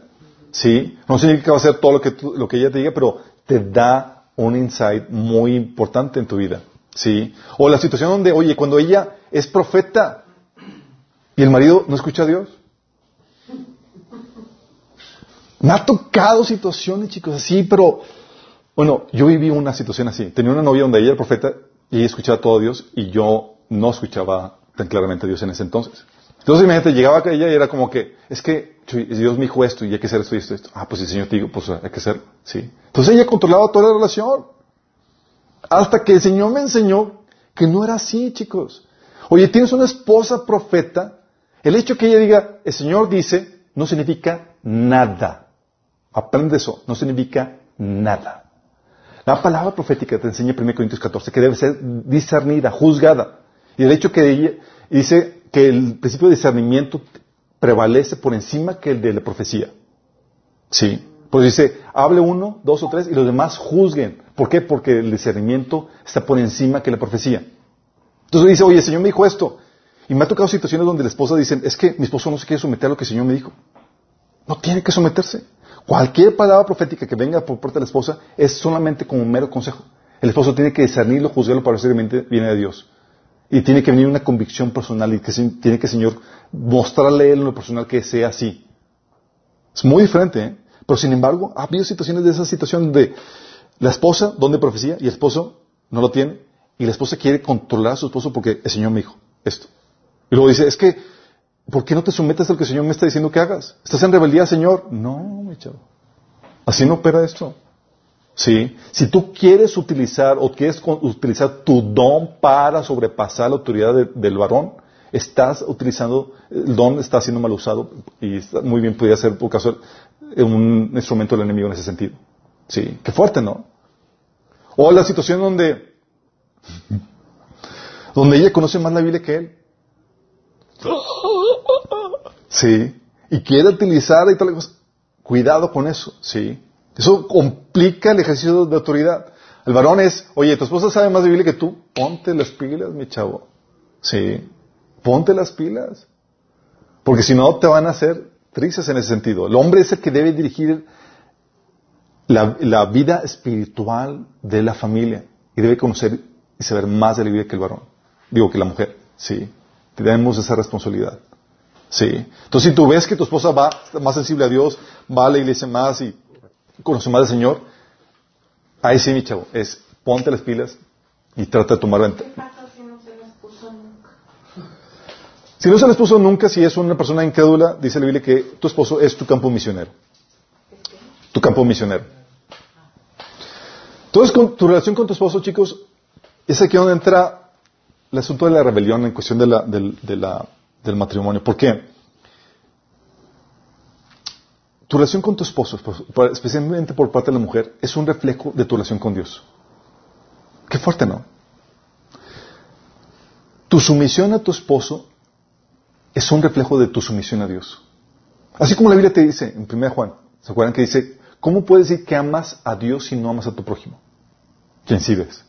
¿Sí? No significa que va a hacer todo lo que, tú- lo que ella te diga, pero te da un insight muy importante en tu vida. ¿Sí? O la situación donde, oye, cuando ella es profeta y el marido no escucha a Dios. Me ha tocado situaciones, chicos, así, pero, bueno, yo viví una situación así. Tenía una novia donde ella era profeta y ella escuchaba todo a Dios y yo no escuchaba tan claramente a Dios en ese entonces. Entonces, imagínate, llegaba ella y era como que, es que Dios me dijo esto y hay que hacer esto y esto, esto. Ah, pues el Señor te dijo, pues hay que hacerlo, ¿sí? Entonces ella controlaba toda la relación. Hasta que el Señor me enseñó que no era así, chicos. Oye, tienes una esposa profeta, el hecho que ella diga, el Señor dice, no significa nada. Aprende eso, no significa nada. La palabra profética te enseña en 1 Corintios 14 que debe ser discernida, juzgada. Y el hecho que ella dice que el principio de discernimiento prevalece por encima que el de la profecía. Sí. Pues dice, hable uno, dos o tres y los demás juzguen. ¿Por qué? Porque el discernimiento está por encima que la profecía. Entonces dice, oye, el Señor me dijo esto. Y me ha tocado situaciones donde la esposa dice, es que mi esposo no se quiere someter a lo que el Señor me dijo. No tiene que someterse. Cualquier palabra profética que venga por parte de la esposa es solamente como un mero consejo. El esposo tiene que discernirlo, juzgarlo para ver si realmente viene de Dios. Y tiene que venir una convicción personal y que tiene que Señor mostrarle en lo personal que sea así. Es muy diferente, ¿eh? Pero sin embargo, ha habido situaciones de esa situación de la esposa donde profecía y el esposo no lo tiene y la esposa quiere controlar a su esposo porque el Señor me dijo esto. Y luego dice, es que ¿Por qué no te sometes a lo que el Señor me está diciendo que hagas? ¿Estás en rebeldía, Señor? No, mi chavo. Así no opera esto. Sí. Si tú quieres utilizar o quieres utilizar tu don para sobrepasar la autoridad del varón, estás utilizando, el don está siendo mal usado y muy bien podría ser por caso un instrumento del enemigo en ese sentido. Sí. Qué fuerte, ¿no? O la situación donde, donde ella conoce más la Biblia que él. Sí. Y quiere utilizar y tal cosa. Cuidado con eso, sí. Eso complica el ejercicio de autoridad. El varón es, oye, tu esposa sabe más de Biblia que tú, ponte las pilas, mi chavo. Sí. Ponte las pilas. Porque si no, te van a hacer tristes en ese sentido. El hombre es el que debe dirigir la, la vida espiritual de la familia y debe conocer y saber más de la Biblia que el varón. Digo, que la mujer. Sí. Tenemos esa responsabilidad. Sí. Entonces, si tú ves que tu esposa va más sensible a Dios, va a la iglesia más y conoce más al Señor, ahí sí, mi chavo, es ponte las pilas y trata de tomar ventaja. ¿Qué pasa si no se les puso nunca? Si no se les puso nunca, si es una persona incrédula, dice la Biblia que tu esposo es tu campo misionero. Tu campo misionero. Entonces, con tu relación con tu esposo, chicos, es aquí donde entra el asunto de la rebelión en cuestión de la, del- de la- del matrimonio. ¿Por qué? Tu relación con tu esposo, especialmente por parte de la mujer, es un reflejo de tu relación con Dios. Qué fuerte, ¿no? Tu sumisión a tu esposo es un reflejo de tu sumisión a Dios. Así como la Biblia te dice en 1 Juan, ¿se acuerdan que dice, ¿cómo puedes decir que amas a Dios si no amas a tu prójimo? ¿Quién sí ves?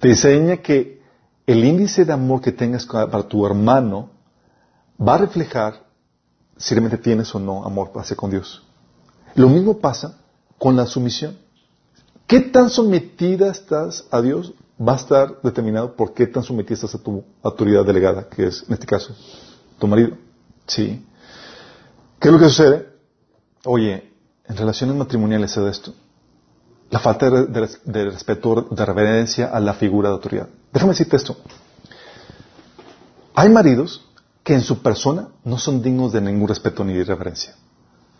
Te enseña que el índice de amor que tengas para tu hermano va a reflejar si realmente tienes o no amor hacia con Dios. Lo mismo pasa con la sumisión. ¿Qué tan sometida estás a Dios? Va a estar determinado por qué tan sometida estás a tu autoridad delegada, que es, en este caso, tu marido. Sí. ¿Qué es lo que sucede? Oye, en relaciones matrimoniales se da esto. La falta de, de- de respeto, de reverencia a la figura de autoridad. Déjame decirte esto. Hay maridos que en su persona no son dignos de ningún respeto ni de reverencia.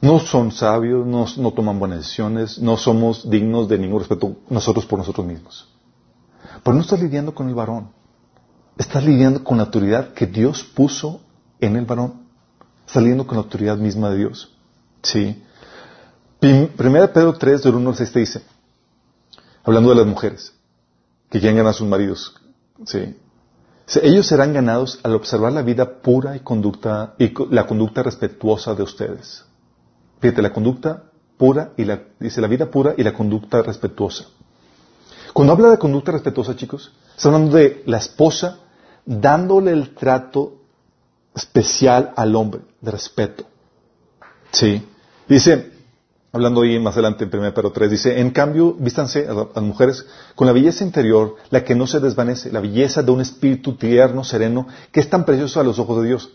No son sabios, no, toman buenas decisiones, no somos dignos de ningún respeto nosotros por nosotros mismos. Pero no estás lidiando con el varón. Estás lidiando con la autoridad que Dios puso en el varón. Estás lidiando con la autoridad misma de Dios. Sí. Prim- Primera Pedro 3, del 1 al 6 te dice, hablando de las mujeres, que quieren ganar a sus maridos. Sí. Ellos serán ganados al observar la vida pura y conducta y la conducta respetuosa de ustedes. Fíjate, la conducta pura y la, dice la vida pura y la conducta respetuosa. Cuando habla de conducta respetuosa, chicos, está hablando de la esposa dándole el trato especial al hombre, de respeto. Sí. Dice, hablando ahí más adelante en 1 Pedro 3, dice, en cambio, vístanse a la- a las mujeres con la belleza interior, la que no se desvanece, la belleza de un espíritu tierno, sereno, que es tan precioso a los ojos de Dios.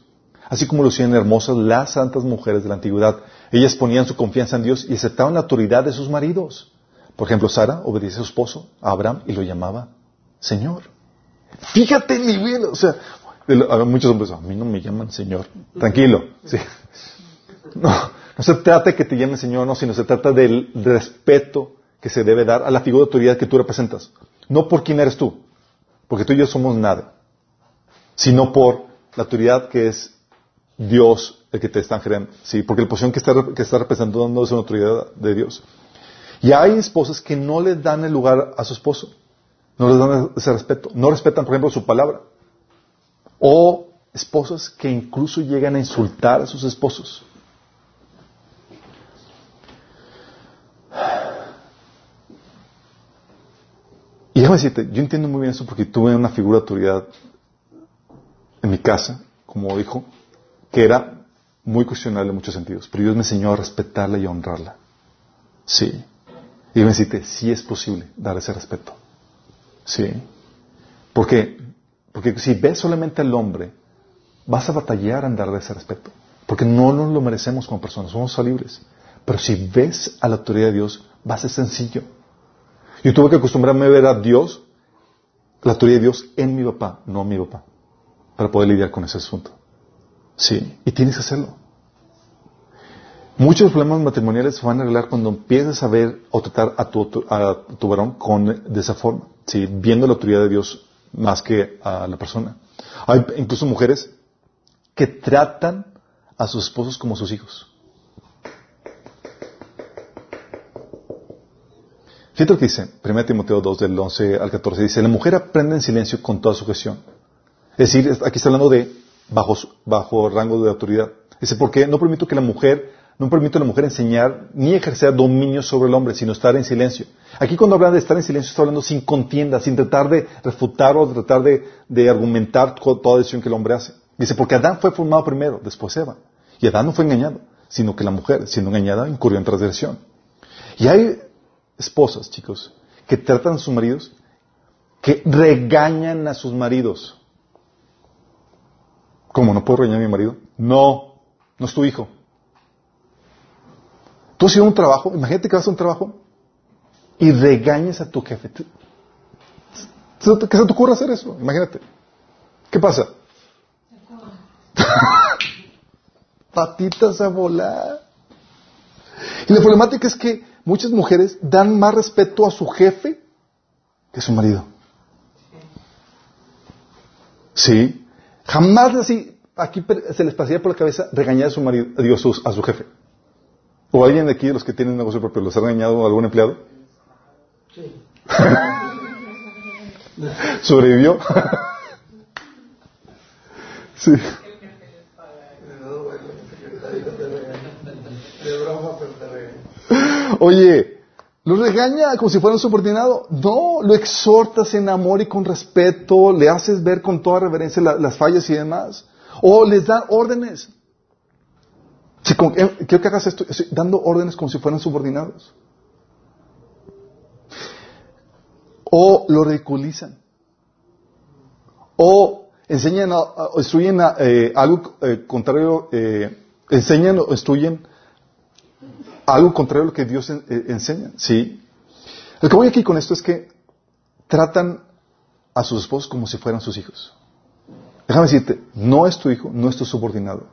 Así como lucían hermosas las santas mujeres de la antigüedad. Ellas ponían su confianza en Dios y aceptaban la autoridad de sus maridos. Por ejemplo, Sara obedecía a su esposo, a Abraham, y lo llamaba Señor. Fíjate el nivel, o sea, muchos hombres, a mí no me llaman Señor. Tranquilo. Sí. No, no se trata de que te llamen Señor, no, sino se trata del respeto que se debe dar a la figura de autoridad que tú representas. No por quién eres tú, porque tú y yo somos nada, sino por la autoridad que es Dios el que te está generando. Sí, porque la posición que está, que está representando es una autoridad de Dios. Y hay esposas que no le dan el lugar a su esposo, no les dan ese respeto, no respetan, por ejemplo, su palabra. O esposas que incluso llegan a insultar a sus esposos. Y déjame decirte, yo entiendo muy bien eso porque tuve una figura de autoridad en mi casa, como hijo, que era muy cuestionable en muchos sentidos, pero Dios me enseñó a respetarla y a honrarla. Sí. Y déjame decirte, sí es posible dar ese respeto. Sí. Porque, porque si ves solamente al hombre, vas a batallar en darle ese respeto. Porque no nos lo merecemos como personas, somos libres. Pero si ves a la autoridad de Dios, va a ser sencillo. Yo tuve que acostumbrarme a ver a Dios, la autoridad de Dios, en mi papá, no en mi papá, para poder lidiar con ese asunto. Sí, y tienes que hacerlo. Muchos problemas matrimoniales se van a arreglar cuando empiezas a ver o tratar a tu, a tu varón con, de esa forma, ¿sí? viendo la autoridad de Dios más que a la persona. Hay incluso mujeres que tratan a sus esposos como sus hijos. Fíjate lo que dice, 1 Timoteo 2, del 11 al 14, dice, la mujer aprende en silencio con toda sujeción. Es decir, aquí está hablando de bajo, bajo rango de autoridad. Dice, porque no permito que la mujer, no permito a la mujer enseñar ni ejercer dominio sobre el hombre, sino estar en silencio. Aquí cuando habla de estar en silencio está hablando sin contienda, sin tratar de refutar o tratar de, de argumentar toda decisión que el hombre hace. Dice, porque Adán fue formado primero, después Eva. Y Adán no fue engañado, sino que la mujer, siendo engañada, incurrió en transgresión. Y hay esposas, chicos, que tratan a sus maridos, que regañan a sus maridos. ¿Cómo? ¿No puedo regañar a mi marido? No, no es tu hijo. Tú has ido un trabajo, imagínate que vas a un trabajo y regañas a tu jefe. ¿Qué se te ocurre hacer eso? Imagínate. ¿Qué pasa? Patitas a volar. Y la problemática es que muchas mujeres dan más respeto a su jefe que a su marido. Sí. Jamás así, aquí se les pasaría por la cabeza regañar a su marido, digo, a su jefe. ¿O alguien de aquí, de los que tienen negocio propio, los ha regañado algún empleado? Sí. ¿Sobrevivió? sí. De broma, pero te regaño. Oye, ¿lo regaña como si fuera un subordinado? No, lo exhortas en amor y con respeto, le haces ver con toda reverencia la- las fallas y demás. O les da órdenes. Si eh, quiero que hagas esto, estoy dando órdenes como si fueran subordinados. O lo ridiculizan. O enseñan, a- instruyen eh, algo eh, contrario, enseñan o instruyen algo contrario a lo que Dios en- eh, enseña. ¿sí? Lo que voy aquí con esto es que tratan a sus esposos como si fueran sus hijos. Déjame decirte, no es tu hijo, no es tu subordinado.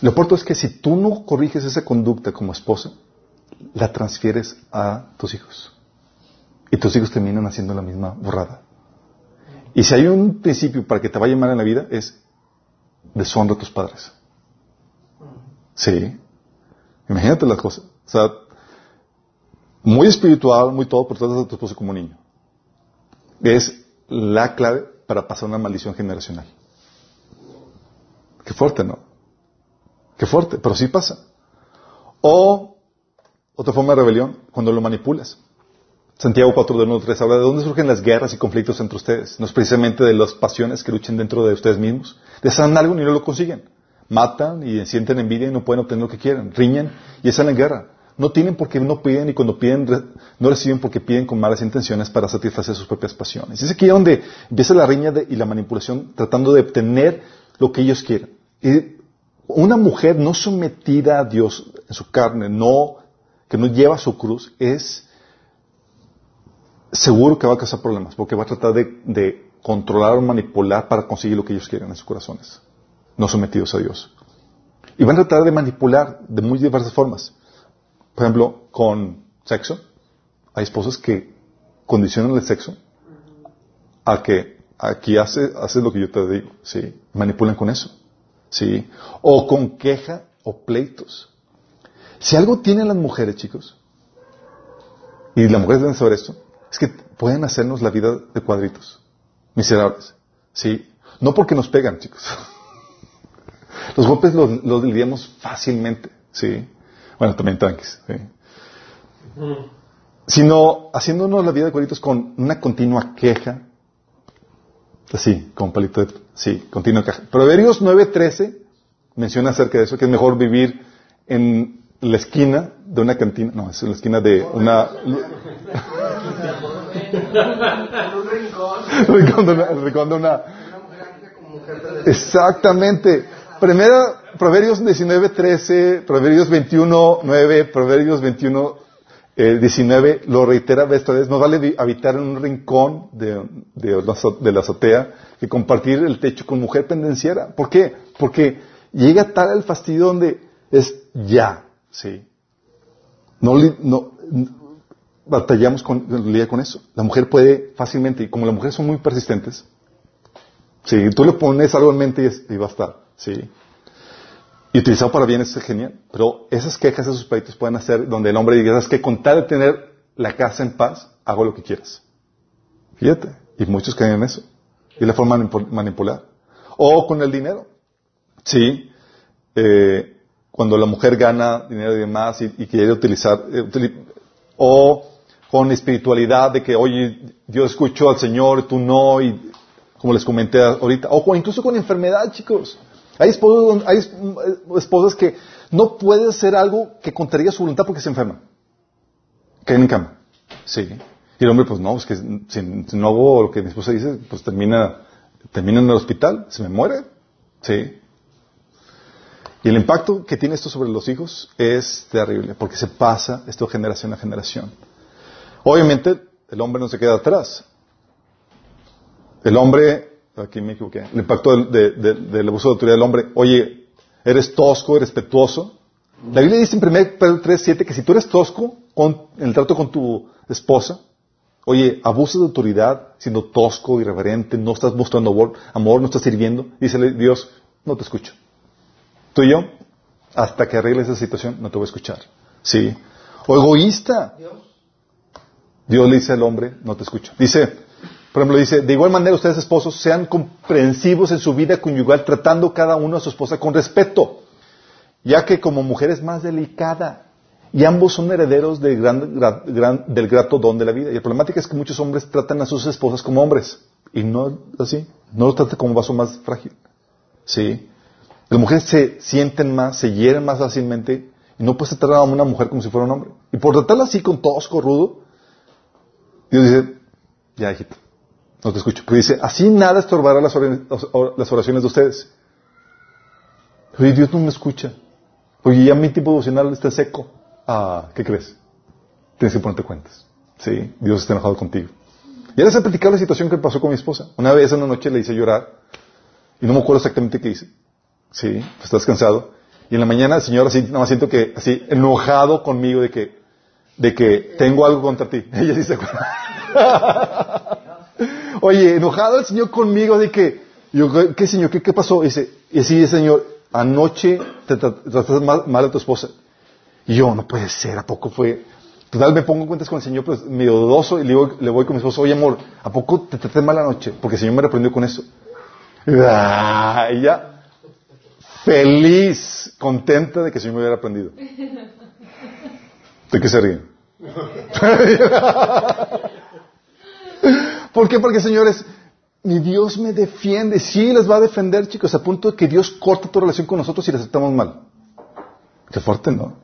Lo importante es que si tú no corriges esa conducta como esposa, la transfieres a tus hijos. Y tus hijos terminan haciendo la misma borrada. Y si hay un principio para que te vaya mal en la vida, es deshonra a tus padres. Sí. Imagínate las cosas. O sea, muy espiritual, muy todo, pero tratas a tu esposo como un niño. Es la clave para pasar una maldición generacional. Qué fuerte, ¿no? Qué fuerte, pero sí pasa. O otra forma de rebelión, cuando lo manipulas. Santiago 4 de 1 al 3 habla de dónde surgen las guerras y conflictos entre ustedes. No es precisamente de las pasiones que luchen dentro de ustedes mismos. Desean algo y no lo consiguen. Matan y sienten envidia y no pueden obtener lo que quieren. Riñen y están en guerra. No tienen porque no piden y cuando piden no reciben porque piden con malas intenciones para satisfacer sus propias pasiones. Es aquí donde empieza la riña de- y la manipulación tratando de obtener lo que ellos quieren. Y una mujer no sometida a Dios en su carne, no, que no lleva su cruz, es seguro que va a causar problemas, porque va a tratar de, de controlar o manipular para conseguir lo que ellos quieren en sus corazones, no sometidos a Dios. Y van a tratar de manipular de muy diversas formas. Por ejemplo, con sexo. Hay esposas que condicionan el sexo a que aquí hace, hace lo que yo te digo, ¿sí? Manipulan con eso, ¿sí? O con queja o pleitos. Si algo tienen las mujeres, chicos, y las mujeres deben saber esto, es que pueden hacernos la vida de cuadritos, miserables, ¿sí? No porque nos pegan, chicos. Los golpes los, los lidiamos fácilmente, ¿sí? Bueno, también tranquis, ¿sí? Sino haciéndonos la vida de cuadritos con una continua queja, así, con palito de, sí, continua queja. Proverbios 9.13 menciona acerca de eso, que es mejor vivir en la esquina de una cantina, no, es en la esquina de una... un rincón. de una, Exactamente. Primera, Proverbios 19, 13, Proverbios 21, 9, Proverbios 21, eh, 19, lo reitera esta vez. Nos vale habitar en un rincón de, la azotea que compartir el techo con mujer pendenciera. ¿Por qué? Porque llega tal el fastidio donde es ya, ¿sí? No, no, batallamos con, con eso. La mujer puede fácilmente, y como las mujeres son muy persistentes, Sí, tú le pones algo en mente y va a estar, sí. Y utilizado para bien es genial. Pero esas quejas, esos pleitos pueden hacer donde el hombre diga, es que con tal de tener la casa en paz, hago lo que quieras. Fíjate. Y muchos caen en eso. Y la forma de manipu- manipular. O con el dinero. Sí. Eh, cuando la mujer gana dinero y demás y, quiere utilizar, eh, o con espiritualidad de que, oye, yo escucho al Señor, tú no, y como les comenté ahorita, o incluso con enfermedad, chicos. Hay esposos, hay es- esposas que no pueden hacer algo que contraría su voluntad porque se enferman. Caen en cama. Sí. Y el hombre, pues no, es que si, si no hago lo que mi esposa dice, pues termina, termina en el hospital, se me muere. Sí. Y el impacto que tiene esto sobre los hijos es terrible, porque se pasa esto de generación a generación. Obviamente, el hombre no se queda atrás. El hombre, aquí me equivoqué, el impacto del, de- de- del abuso de autoridad del hombre, oye, eres tosco, irrespetuoso. La Biblia dice en 1 Pedro 3, 7 que si tú eres tosco con, en el trato con tu esposa, oye, abusas de autoridad siendo tosco, irreverente, no estás mostrando amor, amor no estás sirviendo, dícele Dios, no te escucho. Tú y yo, hasta que arregles esa situación, no te voy a escuchar. Sí. O egoísta. Dios le dice al hombre, no te escucho. Dice, por ejemplo, dice, de igual manera ustedes esposos sean comprensivos en su vida conyugal, tratando cada uno a su esposa con respeto, ya que como mujer es más delicada y ambos son herederos del, gran- gra- gran- del grato don de la vida. Y la problemática es que muchos hombres tratan a sus esposas como hombres y no así, no lo tratan como vaso más frágil. Sí. Las mujeres se sienten más, se hieren más fácilmente y no puedes tratar a una mujer como si fuera un hombre. Y por tratarla así con tosco, rudo, Dios dice, ya hijito, no te escucho. Pero dice, así nada estorbará las, ora- las oraciones de ustedes. Oye, Dios no me escucha. Oye, ya mi tipo devocional está seco. Ah, ¿qué crees? Tienes que ponerte cuentas. Sí, Dios está enojado contigo. Y ahora se platicaba la situación que pasó con mi esposa. Una vez en la noche le hice llorar y no me acuerdo exactamente qué hice. Sí, pues estás cansado. Y en la mañana el Señor así, nada más siento que, así, enojado conmigo de que, de que tengo algo contra ti. Ella sí se acuerda. Oye, enojado el Señor conmigo de que, yo, ¿qué Señor? ¿Qué, pasó? Y dice, y sí, Señor, anoche te tra- trataste mal, mal a tu esposa. Y yo, no puede ser, ¿a poco fue? Total, me pongo en cuentas con el Señor, pues medio dudoso, y le, digo- le voy con mi esposo, oye amor, ¿a poco te traté mal anoche? Porque el Señor me reprendió con eso. Ah, y ya, feliz, contenta de que el Señor me hubiera aprendido. ¿De qué se ríen? ¿Por qué? Porque, señores, mi Dios me defiende. Sí, les va a defender, chicos, a punto de que Dios corta tu relación con nosotros si les aceptamos mal. Qué fuerte, ¿no?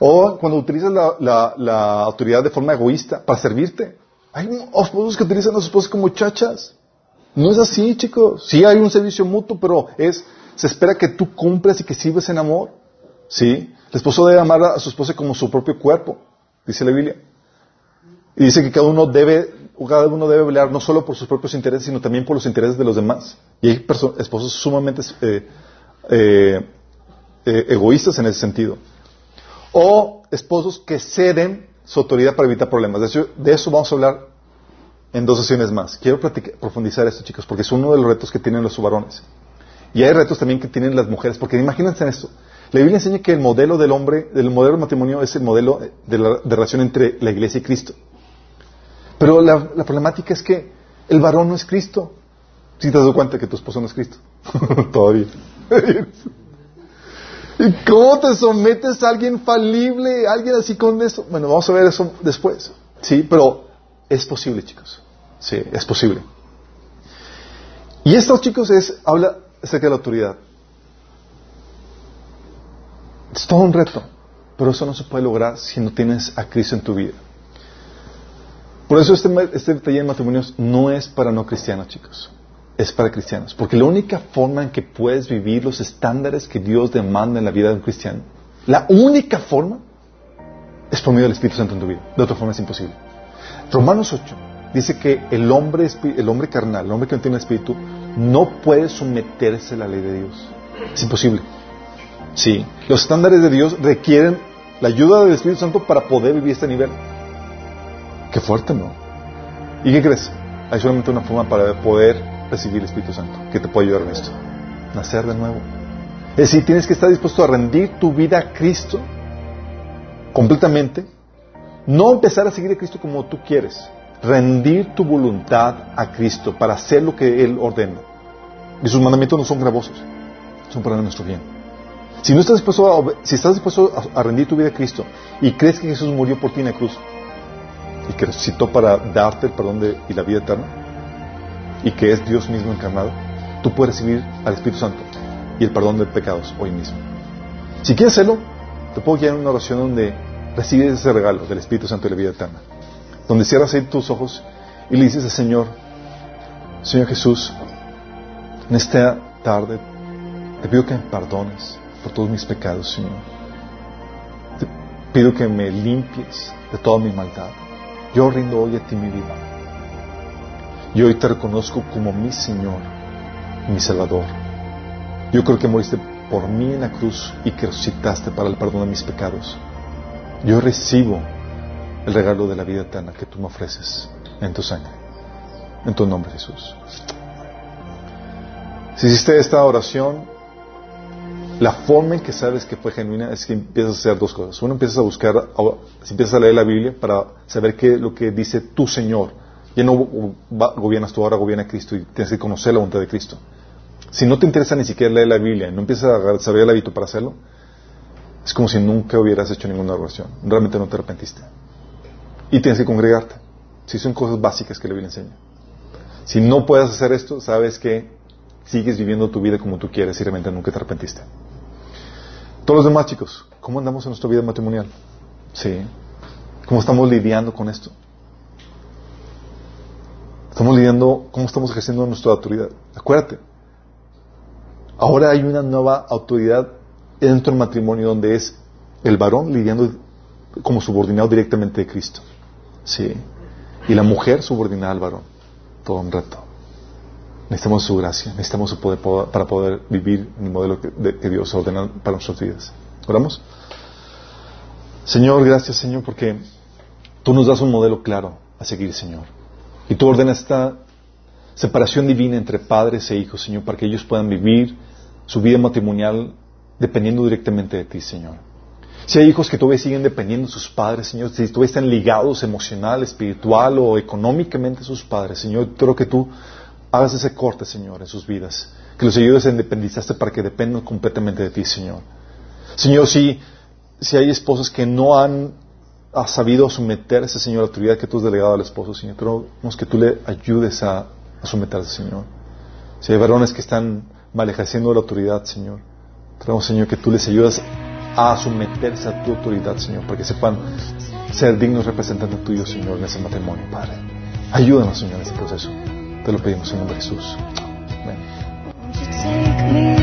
O cuando utilizas la, autoridad de forma egoísta para servirte. Hay esposos que utilizan a sus esposas como muchachas. No es así, chicos. Sí hay un servicio mutuo, pero es, se espera que tú cumplas y que sirves en amor. ¿Sí? El esposo debe amar a su esposa como su propio cuerpo, dice la Biblia. Y dice que cada uno debe, cada uno debe velar no solo por sus propios intereses, sino también por los intereses de los demás. Y hay esposos sumamente eh, eh, eh, egoístas en ese sentido. O esposos que ceden su autoridad para evitar problemas. De eso, de eso vamos a hablar en dos sesiones más. Quiero platicar- profundizar esto, chicos, porque es uno de los retos que tienen los varones. Y hay retos también que tienen las mujeres, porque imagínense en esto. La Biblia enseña que el modelo del hombre, del modelo del matrimonio es el modelo de, la, de relación entre la iglesia y Cristo. Pero la, problemática es que el varón no es Cristo. Si te dado cuenta que tu esposo no es Cristo. Todavía. ¿Y cómo te sometes a alguien falible, a alguien así con eso? Bueno, vamos a ver eso después. Sí, pero es posible, chicos. Sí, es posible. Y esto, chicos, es, habla acerca de la autoridad. Es todo un reto, pero eso no se puede lograr si no tienes a Cristo en tu vida. Por eso este, este taller de matrimonios no es para no cristianos, chicos. Es para cristianos. Porque la única forma en que puedes vivir los estándares que Dios demanda en la vida de un cristiano, la única forma es por medio del Espíritu Santo en tu vida. De otra forma es imposible. Romanos 8 dice que el hombre, el hombre carnal, el hombre que no tiene espíritu, no puede someterse a la ley de Dios. Es imposible. Sí. Los estándares de Dios requieren la ayuda del Espíritu Santo para poder vivir este nivel. Qué fuerte, ¿no? ¿Y qué crees? Hay solamente una forma para poder recibir el Espíritu Santo que te puede ayudar en esto. Nacer de nuevo. Es decir, tienes que estar dispuesto a rendir tu vida a Cristo completamente. No empezar a seguir a Cristo como tú quieres. Rendir tu voluntad a Cristo para hacer lo que Él ordena. Y sus mandamientos no son gravosos, son para nuestro bien. Si no estás dispuesto a, si estás dispuesto a rendir tu vida a Cristo y crees que Jesús murió por ti en la cruz y que resucitó para darte el perdón de- y la vida eterna y que es Dios mismo encarnado, tú puedes recibir al Espíritu Santo y el perdón de pecados hoy mismo. Si quieres hacerlo, te puedo guiar en una oración donde recibes ese regalo del Espíritu Santo y la vida eterna. Donde cierras ahí tus ojos y le dices al Señor, Señor Jesús, en esta tarde te pido que me perdones por todos mis pecados, Señor. Te pido que me limpies de toda mi maldad. Yo rindo hoy a ti mi vida. Y hoy te reconozco como mi Señor mi Salvador. Yo creo que moriste por mí en la cruz y que resucitaste para el perdón de mis pecados. Yo recibo el regalo de la vida eterna que tú me ofreces en tu sangre. En tu nombre, Jesús. Si hiciste esta oración, la forma en que sabes que fue genuina es que empiezas a hacer dos cosas. Uno, empiezas a buscar, si empiezas a leer la Biblia para saber qué es lo que dice tu Señor. Ya no gobiernas tú, ahora gobierna Cristo y tienes que conocer la voluntad de Cristo. Si no te interesa ni siquiera leer la Biblia, no empiezas a desarrollar el hábito para hacerlo, es como si nunca hubieras hecho ninguna oración. Realmente no te arrepentiste. Y tienes que congregarte. Si son cosas básicas que la Biblia enseña. Si no puedes hacer esto, sabes que sigues viviendo tu vida como tú quieres y realmente nunca te arrepentiste. Todos los demás chicos, ¿cómo andamos en nuestra vida matrimonial? Sí. ¿Cómo estamos lidiando con esto? Estamos lidiando, ¿cómo estamos ejerciendo nuestra autoridad? Acuérdate, ahora hay una nueva autoridad dentro del matrimonio donde es el varón lidiando como subordinado directamente de Cristo. Sí. Y la mujer subordinada al varón. Todo un reto. Necesitamos su gracia, necesitamos su poder para poder vivir el modelo que, de- que Dios ordena para nuestras vidas. ¿Oramos? Señor, gracias Señor porque tú nos das un modelo claro a seguir, Señor. Y tú ordenas esta separación divina entre padres e hijos, Señor, para que ellos puedan vivir su vida matrimonial dependiendo directamente de ti, Señor. Si hay hijos que todavía siguen dependiendo de sus padres, Señor, si todavía están ligados emocional, espiritual o económicamente a sus padres, Señor, creo que tú hagas ese corte, Señor, en sus vidas. Que los ayudes a independizarse para que dependan completamente de ti, Señor. Señor, si, si hay esposos que no han ha sabido someterse, Señor, a la autoridad que tú has delegado al esposo, Señor, queremos que tú le ayudes a, someterse, Señor. Si hay varones que están mal ejerciendo la autoridad, Señor, queremos, Señor, que tú les ayudes a someterse a tu autoridad, Señor, para que sepan ser dignos representantes tuyos, Señor, en ese matrimonio, Padre. Ayúdanos, Señor, en ese proceso. Te lo pedimos en nombre de Jesús. Amén.